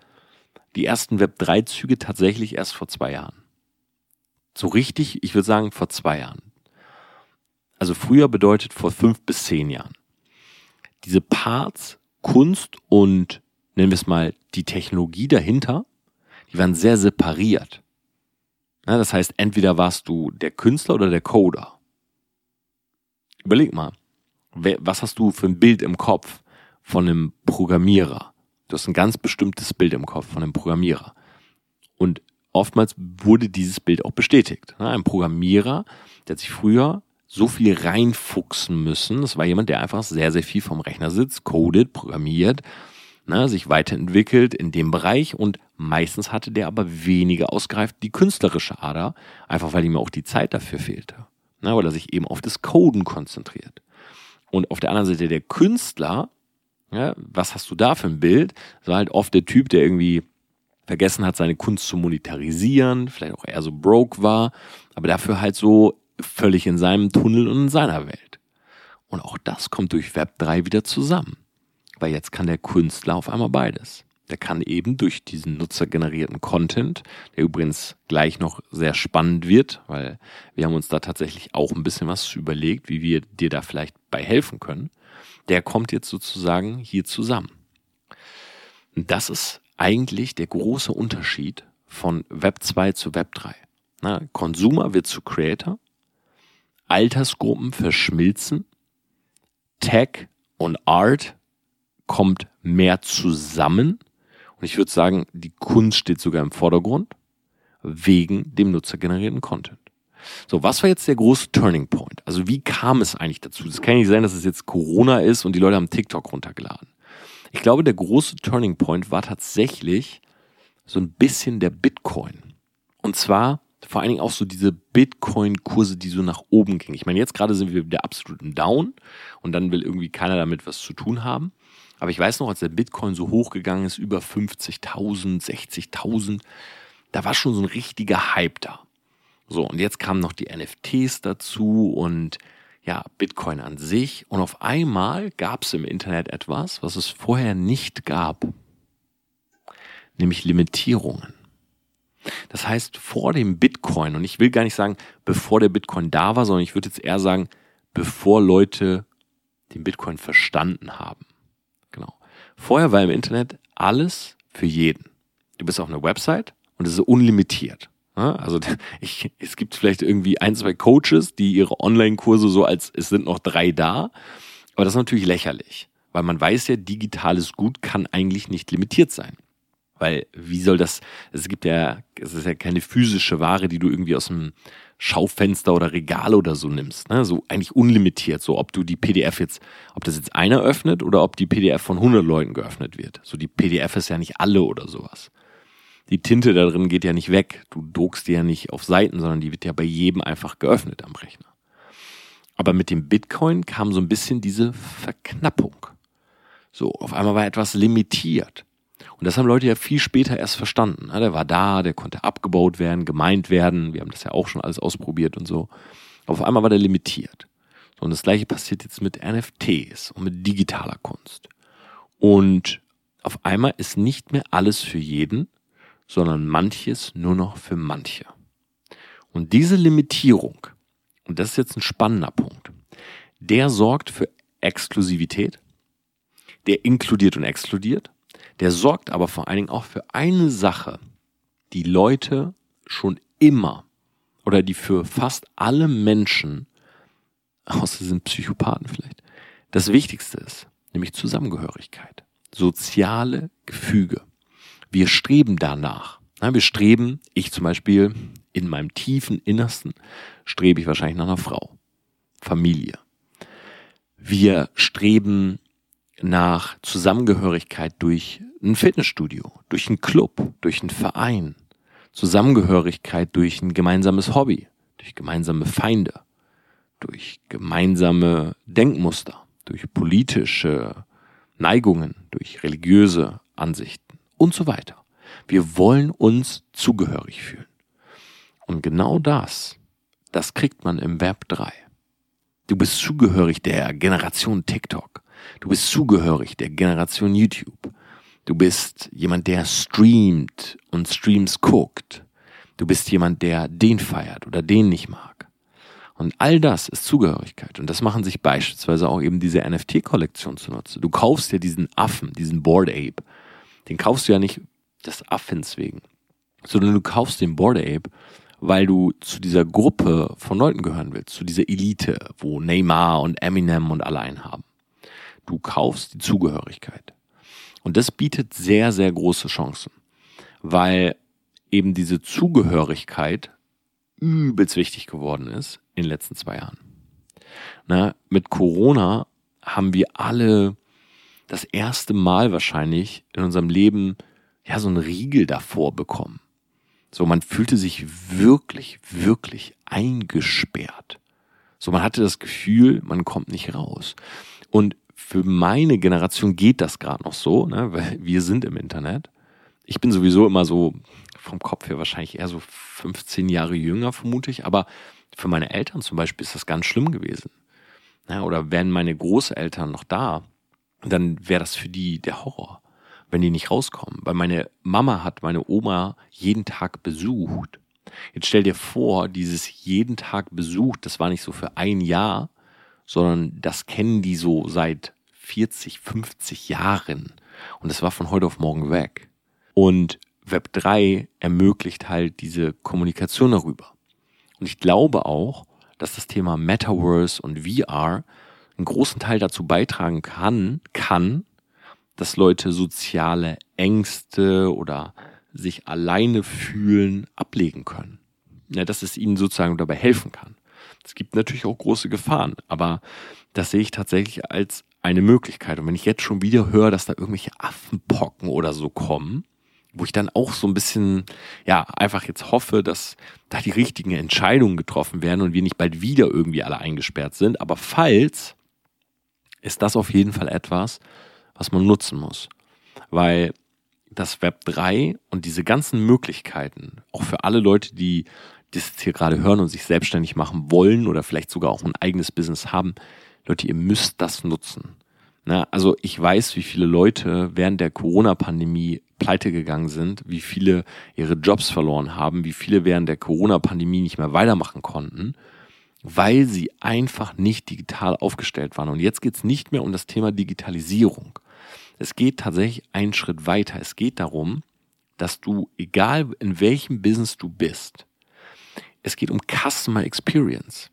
die ersten Web3-Züge tatsächlich erst vor zwei Jahren. So richtig, ich würde sagen, vor zwei Jahren. Also früher bedeutet vor fünf bis zehn Jahren diese Parts, Kunst und nennen wir es mal die Technologie dahinter, die waren sehr separiert. Ja, das heißt, entweder warst du der Künstler oder der Coder. Überleg mal, was hast du für ein Bild im Kopf von einem Programmierer? Du hast ein ganz bestimmtes Bild im Kopf von einem Programmierer. Und oftmals wurde dieses Bild auch bestätigt. Ein Programmierer, der hat sich früher so viel reinfuchsen müssen. Das war jemand, der einfach sehr, sehr viel vom Rechner sitzt, codet, programmiert, ne, sich weiterentwickelt in dem Bereich und meistens hatte der aber weniger ausgereift die künstlerische Ader, einfach weil ihm auch die Zeit dafür fehlte. Ne, weil er sich eben auf das Coden konzentriert. Und auf der anderen Seite der Künstler, ja, was hast du da für ein Bild? Das war halt oft der Typ, der irgendwie vergessen hat, seine Kunst zu monetarisieren, vielleicht auch eher so broke war, aber dafür halt so völlig in seinem Tunnel und in seiner Welt. Und auch das kommt durch Web 3 wieder zusammen. Weil jetzt kann der Künstler auf einmal beides. Der kann eben durch diesen nutzergenerierten Content, der übrigens gleich noch sehr spannend wird, weil wir haben uns da tatsächlich auch ein bisschen was überlegt, wie wir dir da vielleicht bei helfen können. Der kommt jetzt sozusagen hier zusammen. Das ist eigentlich der große Unterschied von Web 2 zu Web 3. Na, Consumer wird zu Creator Altersgruppen verschmilzen, Tech und Art kommt mehr zusammen und ich würde sagen, die Kunst steht sogar im Vordergrund wegen dem nutzergenerierten Content. So, was war jetzt der große Turning Point? Also wie kam es eigentlich dazu? Es kann nicht sein, dass es jetzt Corona ist und die Leute haben TikTok runtergeladen. Ich glaube, der große Turning Point war tatsächlich so ein bisschen der Bitcoin. Und zwar vor allen Dingen auch so diese Bitcoin-Kurse, die so nach oben gingen. Ich meine, jetzt gerade sind wir wieder absolut im Down und dann will irgendwie keiner damit was zu tun haben. Aber ich weiß noch, als der Bitcoin so hochgegangen ist, über 50.000, 60.000, da war schon so ein richtiger Hype da. So, und jetzt kamen noch die NFTs dazu und ja, Bitcoin an sich. Und auf einmal gab es im Internet etwas, was es vorher nicht gab, nämlich Limitierungen. Das heißt, vor dem Bitcoin, und ich will gar nicht sagen, bevor der Bitcoin da war, sondern ich würde jetzt eher sagen, bevor Leute den Bitcoin verstanden haben. Genau. Vorher war im Internet alles für jeden. Du bist auf einer Website und es ist unlimitiert. Also ich, es gibt vielleicht irgendwie ein, zwei Coaches, die ihre Online-Kurse so als es sind noch drei da. Aber das ist natürlich lächerlich, weil man weiß ja, digitales Gut kann eigentlich nicht limitiert sein. Weil wie soll das, es gibt ja, es ist ja keine physische Ware, die du irgendwie aus dem Schaufenster oder Regal oder so nimmst. Ne? So eigentlich unlimitiert, so ob du die PDF jetzt, ob das jetzt einer öffnet oder ob die PDF von 100 Leuten geöffnet wird. So die PDF ist ja nicht alle oder sowas. Die Tinte da drin geht ja nicht weg. Du druckst die ja nicht auf Seiten, sondern die wird ja bei jedem einfach geöffnet am Rechner. Aber mit dem Bitcoin kam so ein bisschen diese Verknappung. So, auf einmal war etwas limitiert. Und das haben Leute ja viel später erst verstanden. Der war da, der konnte abgebaut werden, gemeint werden. Wir haben das ja auch schon alles ausprobiert und so. auf einmal war der limitiert. Und das gleiche passiert jetzt mit NFTs und mit digitaler Kunst. Und auf einmal ist nicht mehr alles für jeden, sondern manches nur noch für manche. Und diese Limitierung, und das ist jetzt ein spannender Punkt, der sorgt für Exklusivität, der inkludiert und exkludiert der sorgt aber vor allen Dingen auch für eine Sache, die Leute schon immer oder die für fast alle Menschen außer sind Psychopathen vielleicht. Das Wichtigste ist, nämlich Zusammengehörigkeit, soziale Gefüge. Wir streben danach. Wir streben, ich zum Beispiel, in meinem tiefen Innersten, strebe ich wahrscheinlich nach einer Frau. Familie. Wir streben nach Zusammengehörigkeit durch ein Fitnessstudio, durch einen Club, durch einen Verein. Zusammengehörigkeit durch ein gemeinsames Hobby, durch gemeinsame Feinde, durch gemeinsame Denkmuster, durch politische Neigungen, durch religiöse Ansichten und so weiter. Wir wollen uns zugehörig fühlen. Und genau das, das kriegt man im Web 3. Du bist zugehörig der Generation TikTok. Du bist zugehörig der Generation YouTube. Du bist jemand, der streamt und Streams guckt. Du bist jemand, der den feiert oder den nicht mag. Und all das ist Zugehörigkeit. Und das machen sich beispielsweise auch eben diese NFT-Kollektion zunutze. Du kaufst ja diesen Affen, diesen Board Ape. Den kaufst du ja nicht des Affens wegen, sondern du kaufst den Board Ape, weil du zu dieser Gruppe von Leuten gehören willst, zu dieser Elite, wo Neymar und Eminem und alle einen haben. Du kaufst die Zugehörigkeit. Und das bietet sehr, sehr große Chancen, weil eben diese Zugehörigkeit übelst wichtig geworden ist in den letzten zwei Jahren. Na, mit Corona haben wir alle das erste Mal wahrscheinlich in unserem Leben ja so einen Riegel davor bekommen. So, man fühlte sich wirklich, wirklich eingesperrt. So, man hatte das Gefühl, man kommt nicht raus. Und für meine Generation geht das gerade noch so, ne, weil wir sind im Internet. Ich bin sowieso immer so vom Kopf her wahrscheinlich eher so 15 Jahre jünger, vermute ich. Aber für meine Eltern zum Beispiel ist das ganz schlimm gewesen. Ja, oder wären meine Großeltern noch da, dann wäre das für die der Horror wenn die nicht rauskommen. Weil meine Mama hat meine Oma jeden Tag besucht. Jetzt stell dir vor, dieses jeden Tag besucht, das war nicht so für ein Jahr, sondern das kennen die so seit 40, 50 Jahren. Und das war von heute auf morgen weg. Und Web 3 ermöglicht halt diese Kommunikation darüber. Und ich glaube auch, dass das Thema Metaverse und VR einen großen Teil dazu beitragen kann, kann, dass Leute soziale Ängste oder sich alleine fühlen ablegen können. Ja, dass es ihnen sozusagen dabei helfen kann. Es gibt natürlich auch große Gefahren, aber das sehe ich tatsächlich als eine Möglichkeit. Und wenn ich jetzt schon wieder höre, dass da irgendwelche Affenpocken oder so kommen, wo ich dann auch so ein bisschen, ja, einfach jetzt hoffe, dass da die richtigen Entscheidungen getroffen werden und wir nicht bald wieder irgendwie alle eingesperrt sind. Aber falls, ist das auf jeden Fall etwas, was man nutzen muss. Weil das Web 3 und diese ganzen Möglichkeiten, auch für alle Leute, die das jetzt hier gerade hören und sich selbstständig machen wollen oder vielleicht sogar auch ein eigenes Business haben, Leute, ihr müsst das nutzen. Na, also ich weiß, wie viele Leute während der Corona-Pandemie pleite gegangen sind, wie viele ihre Jobs verloren haben, wie viele während der Corona-Pandemie nicht mehr weitermachen konnten, weil sie einfach nicht digital aufgestellt waren. Und jetzt geht es nicht mehr um das Thema Digitalisierung, es geht tatsächlich einen Schritt weiter. Es geht darum, dass du, egal in welchem Business du bist, es geht um Customer Experience.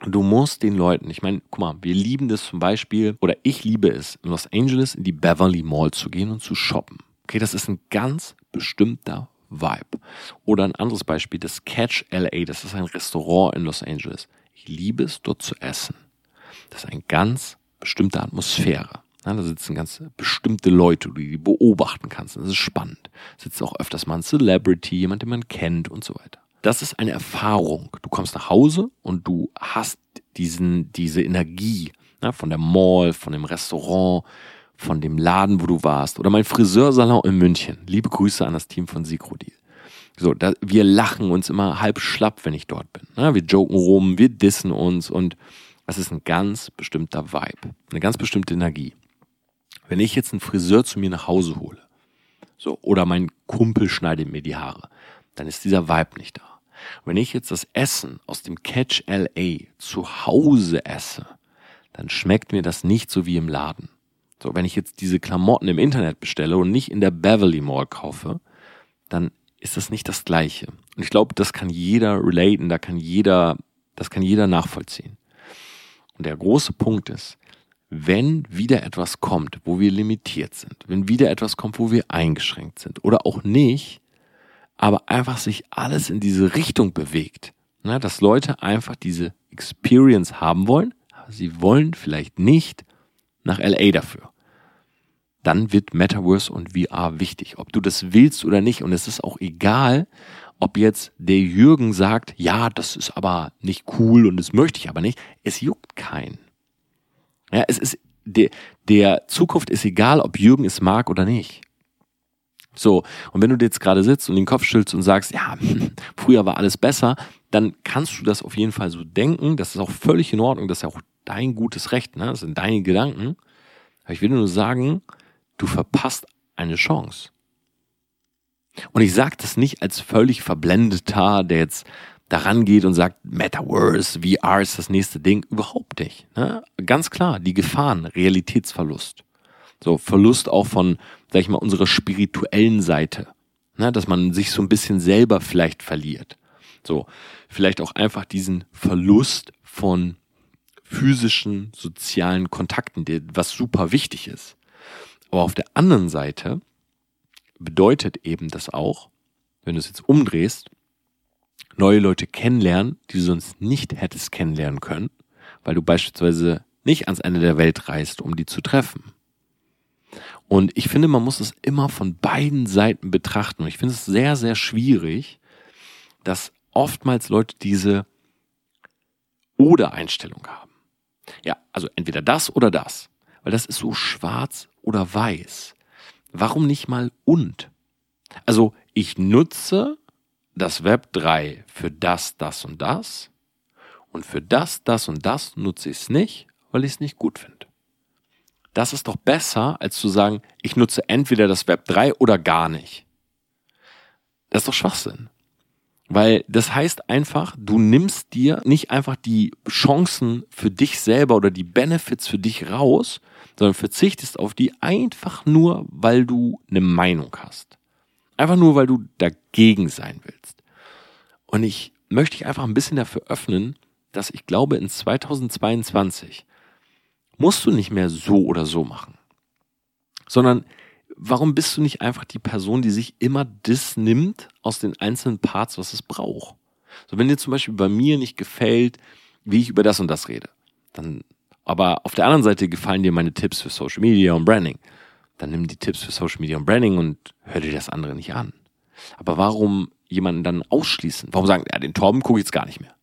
Du musst den Leuten, ich meine, guck mal, wir lieben das zum Beispiel, oder ich liebe es, in Los Angeles in die Beverly Mall zu gehen und zu shoppen. Okay, das ist ein ganz bestimmter Vibe. Oder ein anderes Beispiel, das Catch LA, das ist ein Restaurant in Los Angeles. Ich liebe es, dort zu essen. Das ist eine ganz bestimmte Atmosphäre. Ja, da sitzen ganz bestimmte Leute, die du beobachten kannst. Das ist spannend. Da sitzt auch öfters mal ein Celebrity, jemand, den man kennt und so weiter. Das ist eine Erfahrung. Du kommst nach Hause und du hast diesen, diese Energie ja, von der Mall, von dem Restaurant, von dem Laden, wo du warst. Oder mein Friseursalon in München. Liebe Grüße an das Team von Sigrodil. So, da, wir lachen uns immer halb schlapp, wenn ich dort bin. Ja, wir joken rum, wir dissen uns und das ist ein ganz bestimmter Vibe, eine ganz bestimmte Energie. Wenn ich jetzt einen Friseur zu mir nach Hause hole, so, oder mein Kumpel schneidet mir die Haare, dann ist dieser Vibe nicht da. Wenn ich jetzt das Essen aus dem Catch LA zu Hause esse, dann schmeckt mir das nicht so wie im Laden. So, wenn ich jetzt diese Klamotten im Internet bestelle und nicht in der Beverly Mall kaufe, dann ist das nicht das Gleiche. Und ich glaube, das kann jeder relaten, da kann jeder, das kann jeder nachvollziehen. Und der große Punkt ist, wenn wieder etwas kommt, wo wir limitiert sind, wenn wieder etwas kommt, wo wir eingeschränkt sind oder auch nicht, aber einfach sich alles in diese Richtung bewegt, ne, dass Leute einfach diese Experience haben wollen, aber sie wollen vielleicht nicht nach LA dafür. Dann wird Metaverse und VR wichtig, ob du das willst oder nicht. Und es ist auch egal, ob jetzt der Jürgen sagt, ja, das ist aber nicht cool und das möchte ich aber nicht. Es juckt keinen. Ja, es ist, der, der Zukunft ist egal, ob Jürgen es mag oder nicht. So, und wenn du jetzt gerade sitzt und den Kopf schüttelst und sagst, ja, früher war alles besser, dann kannst du das auf jeden Fall so denken. Das ist auch völlig in Ordnung. Das ist ja auch dein gutes Recht. Ne? Das sind deine Gedanken. Aber ich will nur sagen, du verpasst eine Chance. Und ich sage das nicht als völlig verblendeter, der jetzt daran geht und sagt, Metaverse, VR ist das nächste Ding. Überhaupt nicht. Ne? Ganz klar, die Gefahren, Realitätsverlust. So, Verlust auch von, sag ich mal, unserer spirituellen Seite. Ne? Dass man sich so ein bisschen selber vielleicht verliert. So, vielleicht auch einfach diesen Verlust von physischen, sozialen Kontakten, was super wichtig ist. Aber auf der anderen Seite bedeutet eben das auch, wenn du es jetzt umdrehst, neue Leute kennenlernen, die du sonst nicht hättest kennenlernen können, weil du beispielsweise nicht ans Ende der Welt reist, um die zu treffen. Und ich finde, man muss es immer von beiden Seiten betrachten. Und ich finde es sehr, sehr schwierig, dass oftmals Leute diese Oder-Einstellung haben. Ja, also entweder das oder das. Weil das ist so schwarz oder weiß. Warum nicht mal und? Also ich nutze das Web 3 für das, das und das und für das, das und das nutze ich es nicht, weil ich es nicht gut finde. Das ist doch besser, als zu sagen, ich nutze entweder das Web 3 oder gar nicht. Das ist doch Schwachsinn. Weil das heißt einfach, du nimmst dir nicht einfach die Chancen für dich selber oder die Benefits für dich raus, sondern verzichtest auf die einfach nur, weil du eine Meinung hast. Einfach nur, weil du dagegen sein willst. Und ich möchte dich einfach ein bisschen dafür öffnen, dass ich glaube, in 2022 musst du nicht mehr so oder so machen. Sondern warum bist du nicht einfach die Person, die sich immer das nimmt aus den einzelnen Parts, was es braucht? So, wenn dir zum Beispiel bei mir nicht gefällt, wie ich über das und das rede, dann, aber auf der anderen Seite gefallen dir meine Tipps für Social Media und Branding, dann nimm die Tipps für Social Media und Branding und hör dir das andere nicht an. Aber warum jemanden dann ausschließen? Warum sagen, ja, den Torben gucke ich jetzt gar nicht mehr?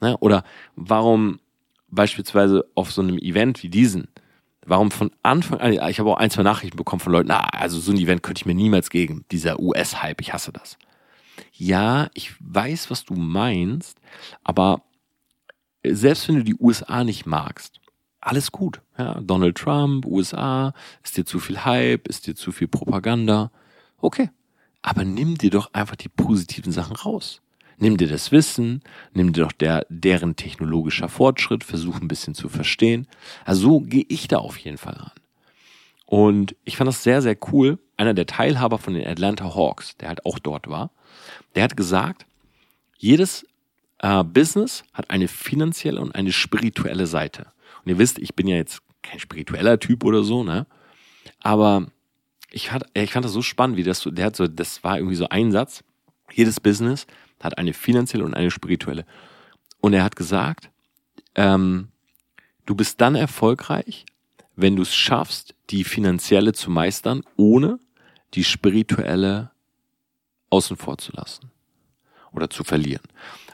Ne? Oder warum beispielsweise auf so einem Event wie diesen, warum von Anfang an, ich habe auch ein, zwei Nachrichten bekommen von Leuten, na, also so ein Event könnte ich mir niemals geben, dieser US-Hype, ich hasse das. Ja, ich weiß, was du meinst, aber selbst wenn du die USA nicht magst, alles gut. Ja, Donald Trump, USA, ist dir zu viel Hype, ist dir zu viel Propaganda. Okay. Aber nimm dir doch einfach die positiven Sachen raus. Nimm dir das Wissen, nimm dir doch der, deren technologischer Fortschritt, versuch ein bisschen zu verstehen. Also so gehe ich da auf jeden Fall ran. Und ich fand das sehr, sehr cool. Einer der Teilhaber von den Atlanta Hawks, der halt auch dort war, der hat gesagt, jedes äh, Business hat eine finanzielle und eine spirituelle Seite. Und ihr wisst, ich bin ja jetzt kein spiritueller Typ oder so, ne? Aber ich fand, ich fand das so spannend, wie das so, der hat so, das war irgendwie so ein Satz. Jedes Business hat eine finanzielle und eine spirituelle. Und er hat gesagt, ähm, du bist dann erfolgreich, wenn du es schaffst, die finanzielle zu meistern, ohne die spirituelle außen vor zu lassen oder zu verlieren.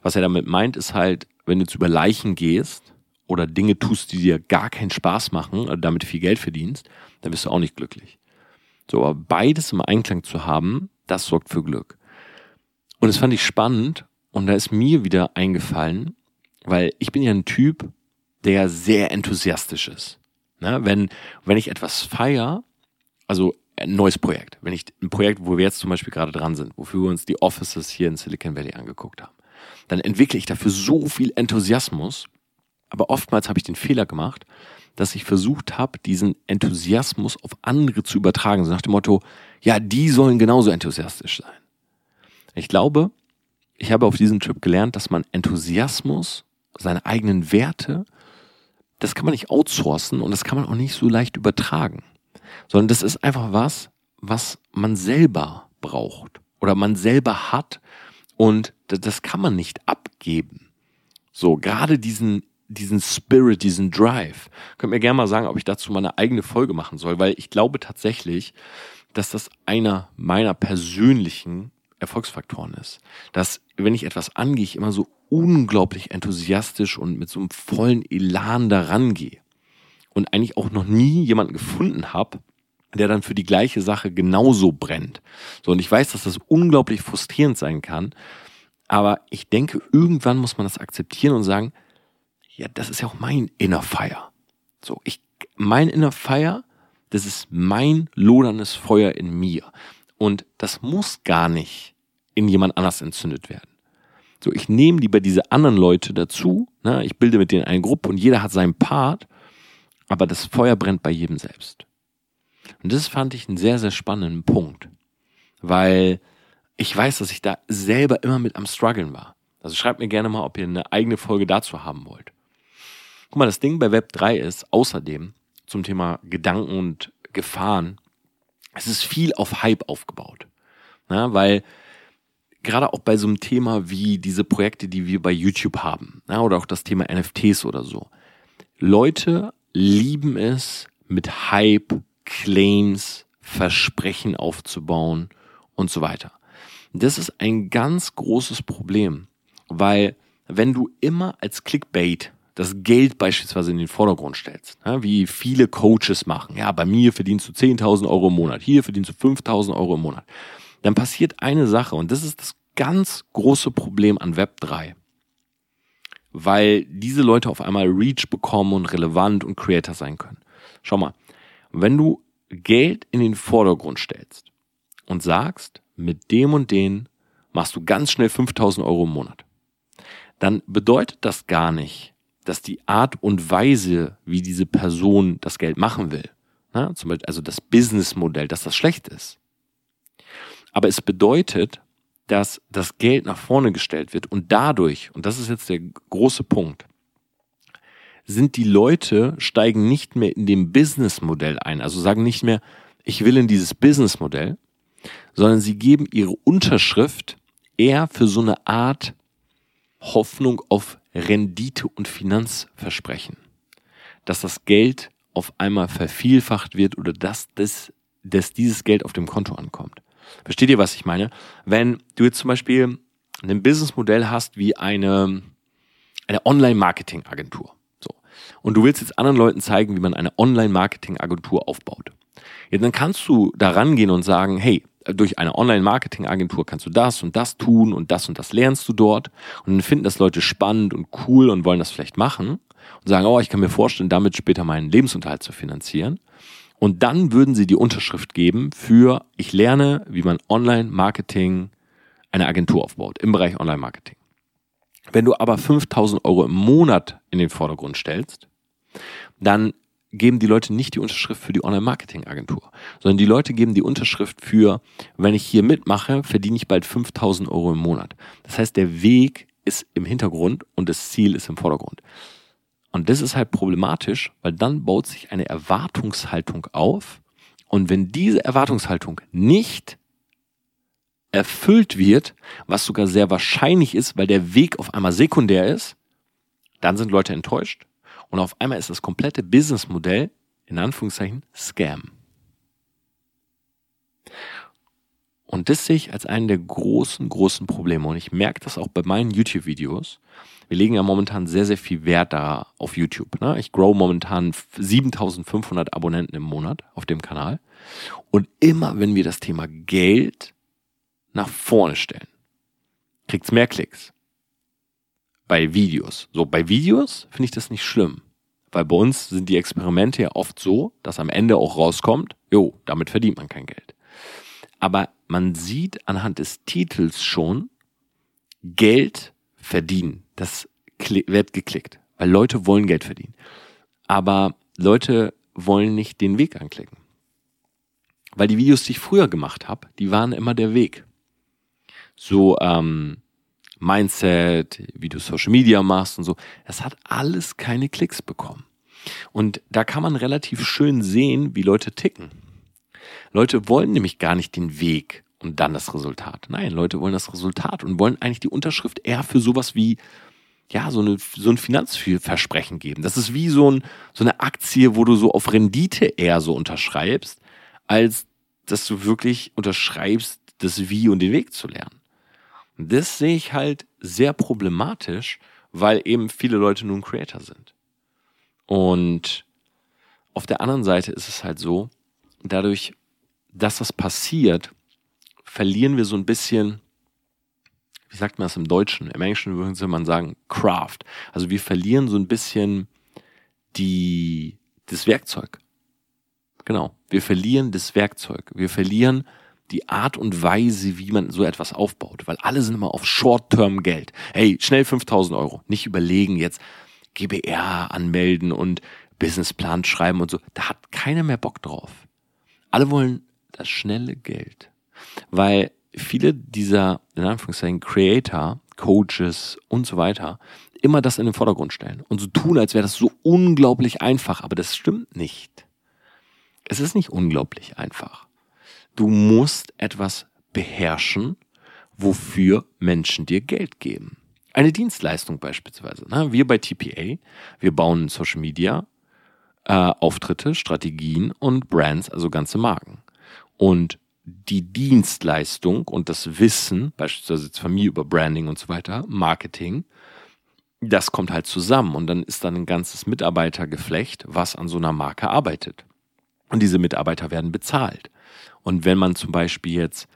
Was er damit meint, ist halt, wenn du jetzt über Leichen gehst oder Dinge tust, die dir gar keinen Spaß machen, oder damit viel Geld verdienst, dann bist du auch nicht glücklich. So, aber beides im Einklang zu haben, das sorgt für Glück. Und das fand ich spannend und da ist mir wieder eingefallen, weil ich bin ja ein Typ, der sehr enthusiastisch ist. Ne? Wenn, wenn ich etwas feier, also ein neues Projekt, wenn ich ein Projekt, wo wir jetzt zum Beispiel gerade dran sind, wofür wir uns die Offices hier in Silicon Valley angeguckt haben, dann entwickle ich dafür so viel Enthusiasmus, aber oftmals habe ich den Fehler gemacht, dass ich versucht habe, diesen Enthusiasmus auf andere zu übertragen. So nach dem Motto, ja, die sollen genauso enthusiastisch sein. Ich glaube, ich habe auf diesem Trip gelernt, dass man Enthusiasmus, seine eigenen Werte das kann man nicht outsourcen und das kann man auch nicht so leicht übertragen, sondern das ist einfach was, was man selber braucht oder man selber hat und das kann man nicht abgeben. So, gerade diesen, diesen Spirit, diesen Drive. Könnt mir gerne mal sagen, ob ich dazu mal eine eigene Folge machen soll, weil ich glaube tatsächlich, dass das einer meiner persönlichen Erfolgsfaktoren ist. Dass, wenn ich etwas angehe, ich immer so unglaublich enthusiastisch und mit so einem vollen Elan daran gehe. Und eigentlich auch noch nie jemanden gefunden habe, der dann für die gleiche Sache genauso brennt. So, und ich weiß, dass das unglaublich frustrierend sein kann. Aber ich denke, irgendwann muss man das akzeptieren und sagen, ja, das ist ja auch mein Inner Fire. So, ich, mein Inner Fire, das ist mein loderndes Feuer in mir. Und das muss gar nicht in jemand anders entzündet werden. So, ich nehme lieber diese anderen Leute dazu, ne? ich bilde mit denen eine Gruppe und jeder hat seinen Part, aber das Feuer brennt bei jedem selbst. Und das fand ich einen sehr, sehr spannenden Punkt, weil ich weiß, dass ich da selber immer mit am struggeln war. Also schreibt mir gerne mal, ob ihr eine eigene Folge dazu haben wollt. Guck mal, das Ding bei Web 3 ist außerdem zum Thema Gedanken und Gefahren, es ist viel auf Hype aufgebaut. Ja, weil gerade auch bei so einem Thema wie diese Projekte, die wir bei YouTube haben, ja, oder auch das Thema NFTs oder so. Leute lieben es, mit Hype, Claims, Versprechen aufzubauen und so weiter. Das ist ein ganz großes Problem, weil wenn du immer als Clickbait das Geld beispielsweise in den Vordergrund stellst, ja, wie viele Coaches machen, ja, bei mir verdienst du 10.000 Euro im Monat, hier verdienst du 5.000 Euro im Monat, dann passiert eine Sache und das ist das ganz große Problem an Web 3. Weil diese Leute auf einmal Reach bekommen und relevant und Creator sein können. Schau mal, wenn du Geld in den Vordergrund stellst und sagst, mit dem und den machst du ganz schnell 5000 Euro im Monat, dann bedeutet das gar nicht, dass die Art und Weise, wie diese Person das Geld machen will, na, zum Beispiel also das Businessmodell, dass das schlecht ist. Aber es bedeutet, dass das Geld nach vorne gestellt wird und dadurch, und das ist jetzt der große Punkt, sind die Leute, steigen nicht mehr in dem Businessmodell ein, also sagen nicht mehr, ich will in dieses Businessmodell, sondern sie geben ihre Unterschrift eher für so eine Art Hoffnung auf Rendite und Finanzversprechen. Dass das Geld auf einmal vervielfacht wird oder dass, das, dass dieses Geld auf dem Konto ankommt. Versteht ihr, was ich meine? Wenn du jetzt zum Beispiel ein Businessmodell hast wie eine, eine Online-Marketing-Agentur. So. Und du willst jetzt anderen Leuten zeigen, wie man eine Online-Marketing-Agentur aufbaut. Ja, dann kannst du da rangehen und sagen, hey, durch eine Online-Marketing-Agentur kannst du das und das tun und das und das lernst du dort. Und dann finden das Leute spannend und cool und wollen das vielleicht machen und sagen, oh, ich kann mir vorstellen, damit später meinen Lebensunterhalt zu finanzieren. Und dann würden sie die Unterschrift geben für, ich lerne, wie man Online-Marketing, eine Agentur aufbaut im Bereich Online-Marketing. Wenn du aber 5000 Euro im Monat in den Vordergrund stellst, dann geben die Leute nicht die Unterschrift für die Online-Marketing-Agentur, sondern die Leute geben die Unterschrift für, wenn ich hier mitmache, verdiene ich bald 5000 Euro im Monat. Das heißt, der Weg ist im Hintergrund und das Ziel ist im Vordergrund. Und das ist halt problematisch, weil dann baut sich eine Erwartungshaltung auf. Und wenn diese Erwartungshaltung nicht erfüllt wird, was sogar sehr wahrscheinlich ist, weil der Weg auf einmal sekundär ist, dann sind Leute enttäuscht und auf einmal ist das komplette Businessmodell in Anführungszeichen Scam. Und das sehe ich als einen der großen, großen Probleme. Und ich merke das auch bei meinen YouTube-Videos. Wir legen ja momentan sehr, sehr viel Wert da auf YouTube. Ne? Ich grow momentan 7500 Abonnenten im Monat auf dem Kanal. Und immer, wenn wir das Thema Geld nach vorne stellen, kriegt es mehr Klicks bei Videos. So, bei Videos finde ich das nicht schlimm. Weil bei uns sind die Experimente ja oft so, dass am Ende auch rauskommt, jo, damit verdient man kein Geld. Aber man sieht anhand des Titels schon, Geld verdienen. Das wird geklickt. Weil Leute wollen Geld verdienen. Aber Leute wollen nicht den Weg anklicken. Weil die Videos, die ich früher gemacht habe, die waren immer der Weg. So, ähm, Mindset, wie du Social Media machst und so. Es hat alles keine Klicks bekommen. Und da kann man relativ schön sehen, wie Leute ticken. Leute wollen nämlich gar nicht den Weg und dann das Resultat. Nein, Leute wollen das Resultat und wollen eigentlich die Unterschrift eher für sowas wie ja, so, eine, so ein Finanzversprechen geben. Das ist wie so, ein, so eine Aktie, wo du so auf Rendite eher so unterschreibst, als dass du wirklich unterschreibst, das Wie und den Weg zu lernen. Und das sehe ich halt sehr problematisch, weil eben viele Leute nun Creator sind. Und auf der anderen Seite ist es halt so, dadurch, dass das passiert, verlieren wir so ein bisschen, wie sagt man das im Deutschen? Im Englischen würde man sagen Craft. Also wir verlieren so ein bisschen die, das Werkzeug. Genau. Wir verlieren das Werkzeug. Wir verlieren die Art und Weise, wie man so etwas aufbaut, weil alle sind immer auf Short-Term Geld. Hey, schnell 5000 Euro. Nicht überlegen jetzt GBR anmelden und Businessplan schreiben und so. Da hat keiner mehr Bock drauf. Alle wollen das schnelle Geld. Weil viele dieser, in Anführungszeichen, Creator, Coaches und so weiter, immer das in den Vordergrund stellen und so tun, als wäre das so unglaublich einfach. Aber das stimmt nicht. Es ist nicht unglaublich einfach. Du musst etwas beherrschen, wofür Menschen dir Geld geben. Eine Dienstleistung beispielsweise. Ne? Wir bei TPA, wir bauen Social Media, äh, Auftritte, Strategien und Brands, also ganze Marken. Und die Dienstleistung und das Wissen, beispielsweise jetzt von mir über Branding und so weiter, Marketing, das kommt halt zusammen und dann ist dann ein ganzes Mitarbeitergeflecht, was an so einer Marke arbeitet. Und diese Mitarbeiter werden bezahlt. Und wenn man zum Beispiel jetzt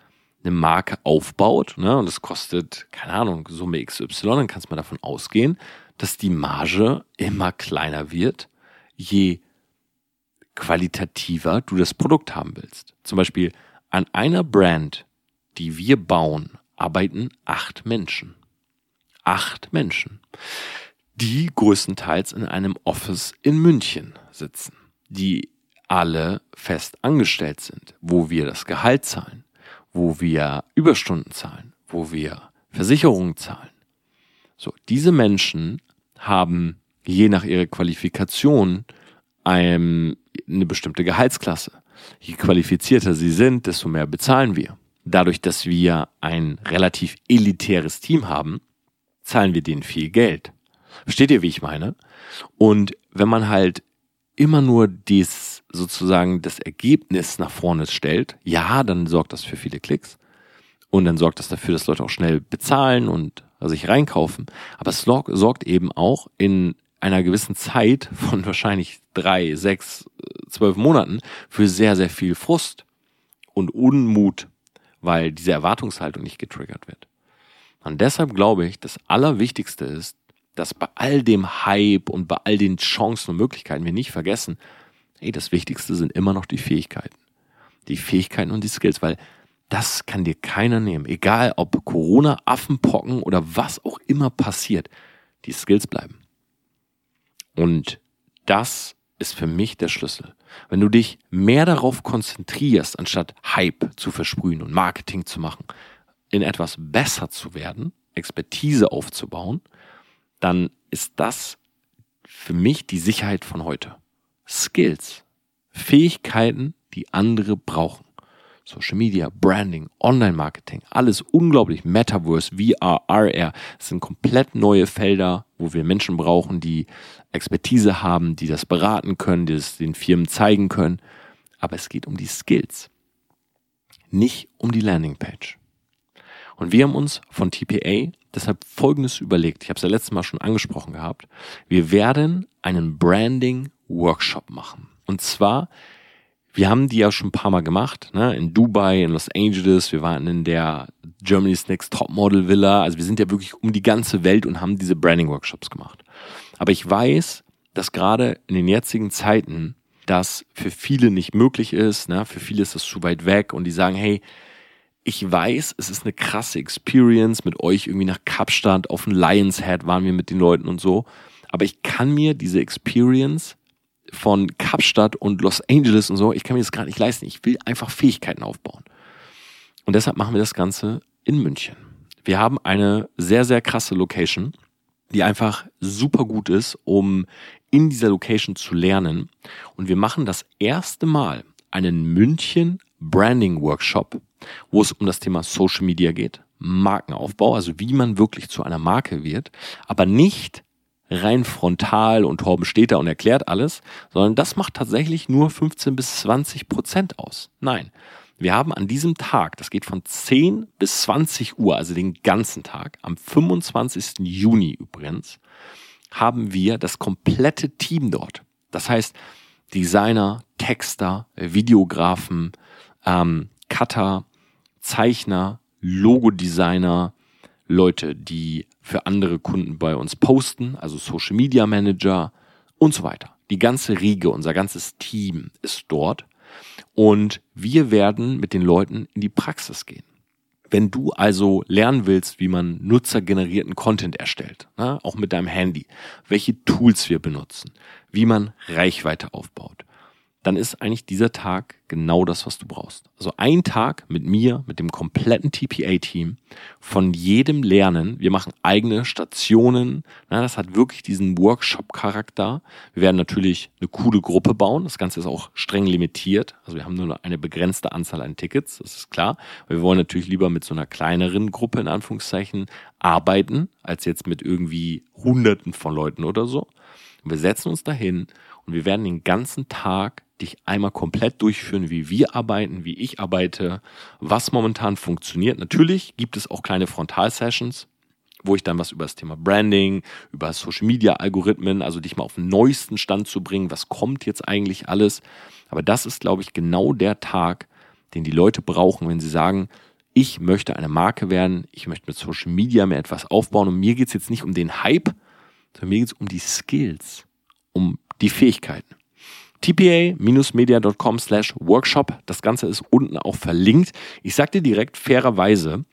eine Marke aufbaut, ne, und es kostet, keine Ahnung, Summe XY, dann kannst man davon ausgehen, dass die Marge immer kleiner wird, je qualitativer du das Produkt haben willst. Zum Beispiel an einer Brand, die wir bauen, arbeiten acht Menschen. Acht Menschen, die größtenteils in einem Office in München sitzen, die alle fest angestellt sind, wo wir das Gehalt zahlen, wo wir Überstunden zahlen, wo wir Versicherungen zahlen. So, diese Menschen haben je nach ihrer Qualifikation eine bestimmte Gehaltsklasse. Je qualifizierter sie sind, desto mehr bezahlen wir. Dadurch, dass wir ein relativ elitäres Team haben, zahlen wir denen viel Geld. Versteht ihr, wie ich meine? Und wenn man halt immer nur dies sozusagen das Ergebnis nach vorne stellt, ja, dann sorgt das für viele Klicks und dann sorgt das dafür, dass Leute auch schnell bezahlen und sich reinkaufen. Aber es sorgt eben auch in einer gewissen Zeit von wahrscheinlich drei, sechs, zwölf Monaten für sehr, sehr viel Frust und Unmut, weil diese Erwartungshaltung nicht getriggert wird. Und deshalb glaube ich, das Allerwichtigste ist, dass bei all dem Hype und bei all den Chancen und Möglichkeiten wir nicht vergessen, hey, das Wichtigste sind immer noch die Fähigkeiten. Die Fähigkeiten und die Skills, weil das kann dir keiner nehmen. Egal ob Corona, Affenpocken oder was auch immer passiert, die Skills bleiben. Und das ist für mich der Schlüssel. Wenn du dich mehr darauf konzentrierst, anstatt Hype zu versprühen und Marketing zu machen, in etwas besser zu werden, Expertise aufzubauen, dann ist das für mich die Sicherheit von heute. Skills, Fähigkeiten, die andere brauchen. Social Media, Branding, Online-Marketing, alles unglaublich. Metaverse, VR, RR, das sind komplett neue Felder, wo wir Menschen brauchen, die Expertise haben, die das beraten können, die es den Firmen zeigen können. Aber es geht um die Skills, nicht um die Landingpage. Und wir haben uns von TPA deshalb Folgendes überlegt. Ich habe es ja letztes Mal schon angesprochen gehabt. Wir werden einen Branding-Workshop machen. Und zwar, wir haben die ja schon ein paar Mal gemacht, ne? in Dubai, in Los Angeles, wir waren in der Germany's Next Topmodel Villa. Also wir sind ja wirklich um die ganze Welt und haben diese Branding-Workshops gemacht. Aber ich weiß, dass gerade in den jetzigen Zeiten das für viele nicht möglich ist. Ne? Für viele ist das zu weit weg und die sagen, hey, ich weiß, es ist eine krasse Experience mit euch irgendwie nach Kapstadt auf dem Lions Head waren wir mit den Leuten und so. Aber ich kann mir diese Experience von Kapstadt und Los Angeles und so, ich kann mir das gar nicht leisten. Ich will einfach Fähigkeiten aufbauen. Und deshalb machen wir das Ganze in München. Wir haben eine sehr, sehr krasse Location, die einfach super gut ist, um in dieser Location zu lernen. Und wir machen das erste Mal einen München Branding Workshop, wo es um das Thema Social Media geht, Markenaufbau, also wie man wirklich zu einer Marke wird, aber nicht rein frontal und Torben steht da und erklärt alles, sondern das macht tatsächlich nur 15 bis 20 Prozent aus. Nein, wir haben an diesem Tag, das geht von 10 bis 20 Uhr, also den ganzen Tag, am 25. Juni übrigens, haben wir das komplette Team dort. Das heißt, Designer, Texter, Videografen, ähm, Cutter, Zeichner, Logodesigner, Leute, die für andere Kunden bei uns posten, also Social Media Manager und so weiter. Die ganze Riege, unser ganzes Team ist dort und wir werden mit den Leuten in die Praxis gehen. Wenn du also lernen willst, wie man nutzergenerierten Content erstellt, ne, auch mit deinem Handy, welche Tools wir benutzen, wie man Reichweite aufbaut, dann ist eigentlich dieser Tag genau das, was du brauchst. Also ein Tag mit mir, mit dem kompletten TPA-Team, von jedem lernen. Wir machen eigene Stationen. Na, das hat wirklich diesen Workshop-Charakter. Wir werden natürlich eine coole Gruppe bauen. Das Ganze ist auch streng limitiert. Also wir haben nur eine begrenzte Anzahl an Tickets, das ist klar. Wir wollen natürlich lieber mit so einer kleineren Gruppe in Anführungszeichen arbeiten, als jetzt mit irgendwie Hunderten von Leuten oder so. Und wir setzen uns dahin und wir werden den ganzen Tag dich einmal komplett durchführen, wie wir arbeiten, wie ich arbeite, was momentan funktioniert. Natürlich gibt es auch kleine Frontal-Sessions, wo ich dann was über das Thema Branding, über Social Media Algorithmen, also dich mal auf den neuesten Stand zu bringen, was kommt jetzt eigentlich alles. Aber das ist, glaube ich, genau der Tag, den die Leute brauchen, wenn sie sagen, ich möchte eine Marke werden, ich möchte mit Social Media mehr etwas aufbauen und mir geht es jetzt nicht um den Hype, sondern mir geht es um die Skills, um die Fähigkeiten tpa-media.com slash workshop. Das Ganze ist unten auch verlinkt. Ich sag dir direkt fairerweise,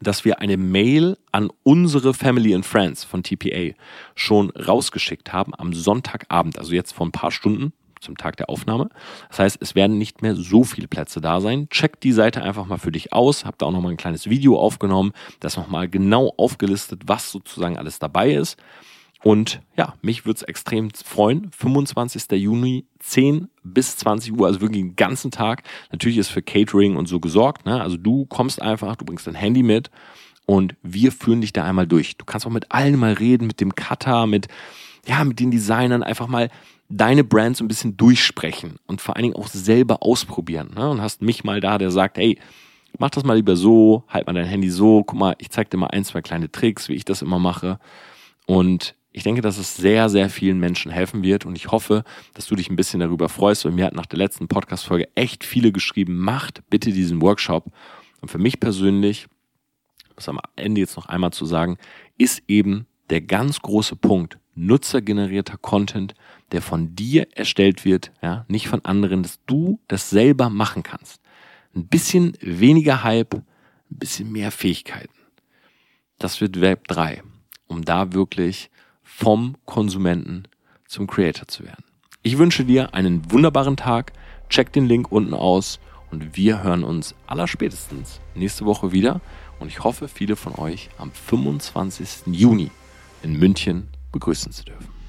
dass wir eine Mail an unsere Family and Friends von TPA schon rausgeschickt haben am Sonntagabend, also jetzt vor ein paar Stunden zum Tag der Aufnahme. Das heißt, es werden nicht mehr so viele Plätze da sein. Check die Seite einfach mal für dich aus. Hab da auch nochmal ein kleines Video aufgenommen, das nochmal genau aufgelistet, was sozusagen alles dabei ist. Und ja, mich würde es extrem freuen. 25. Juni, 10 bis 20 Uhr, also wirklich den ganzen Tag. Natürlich ist für Catering und so gesorgt. Ne? Also du kommst einfach, du bringst dein Handy mit und wir führen dich da einmal durch. Du kannst auch mit allen mal reden, mit dem Cutter, mit, ja, mit den Designern, einfach mal deine Brand so ein bisschen durchsprechen und vor allen Dingen auch selber ausprobieren. Ne? Und hast mich mal da, der sagt, hey, mach das mal lieber so, halt mal dein Handy so, guck mal, ich zeig dir mal ein, zwei kleine Tricks, wie ich das immer mache. Und ich denke, dass es sehr, sehr vielen Menschen helfen wird und ich hoffe, dass du dich ein bisschen darüber freust, weil mir hat nach der letzten Podcast-Folge echt viele geschrieben, macht bitte diesen Workshop. Und für mich persönlich, muss am Ende jetzt noch einmal zu sagen, ist eben der ganz große Punkt nutzergenerierter Content, der von dir erstellt wird, ja, nicht von anderen, dass du das selber machen kannst. Ein bisschen weniger Hype, ein bisschen mehr Fähigkeiten. Das wird Web 3, um da wirklich vom Konsumenten zum Creator zu werden. Ich wünsche dir einen wunderbaren Tag. Check den Link unten aus und wir hören uns allerspätestens nächste Woche wieder. Und ich hoffe, viele von euch am 25. Juni in München begrüßen zu dürfen.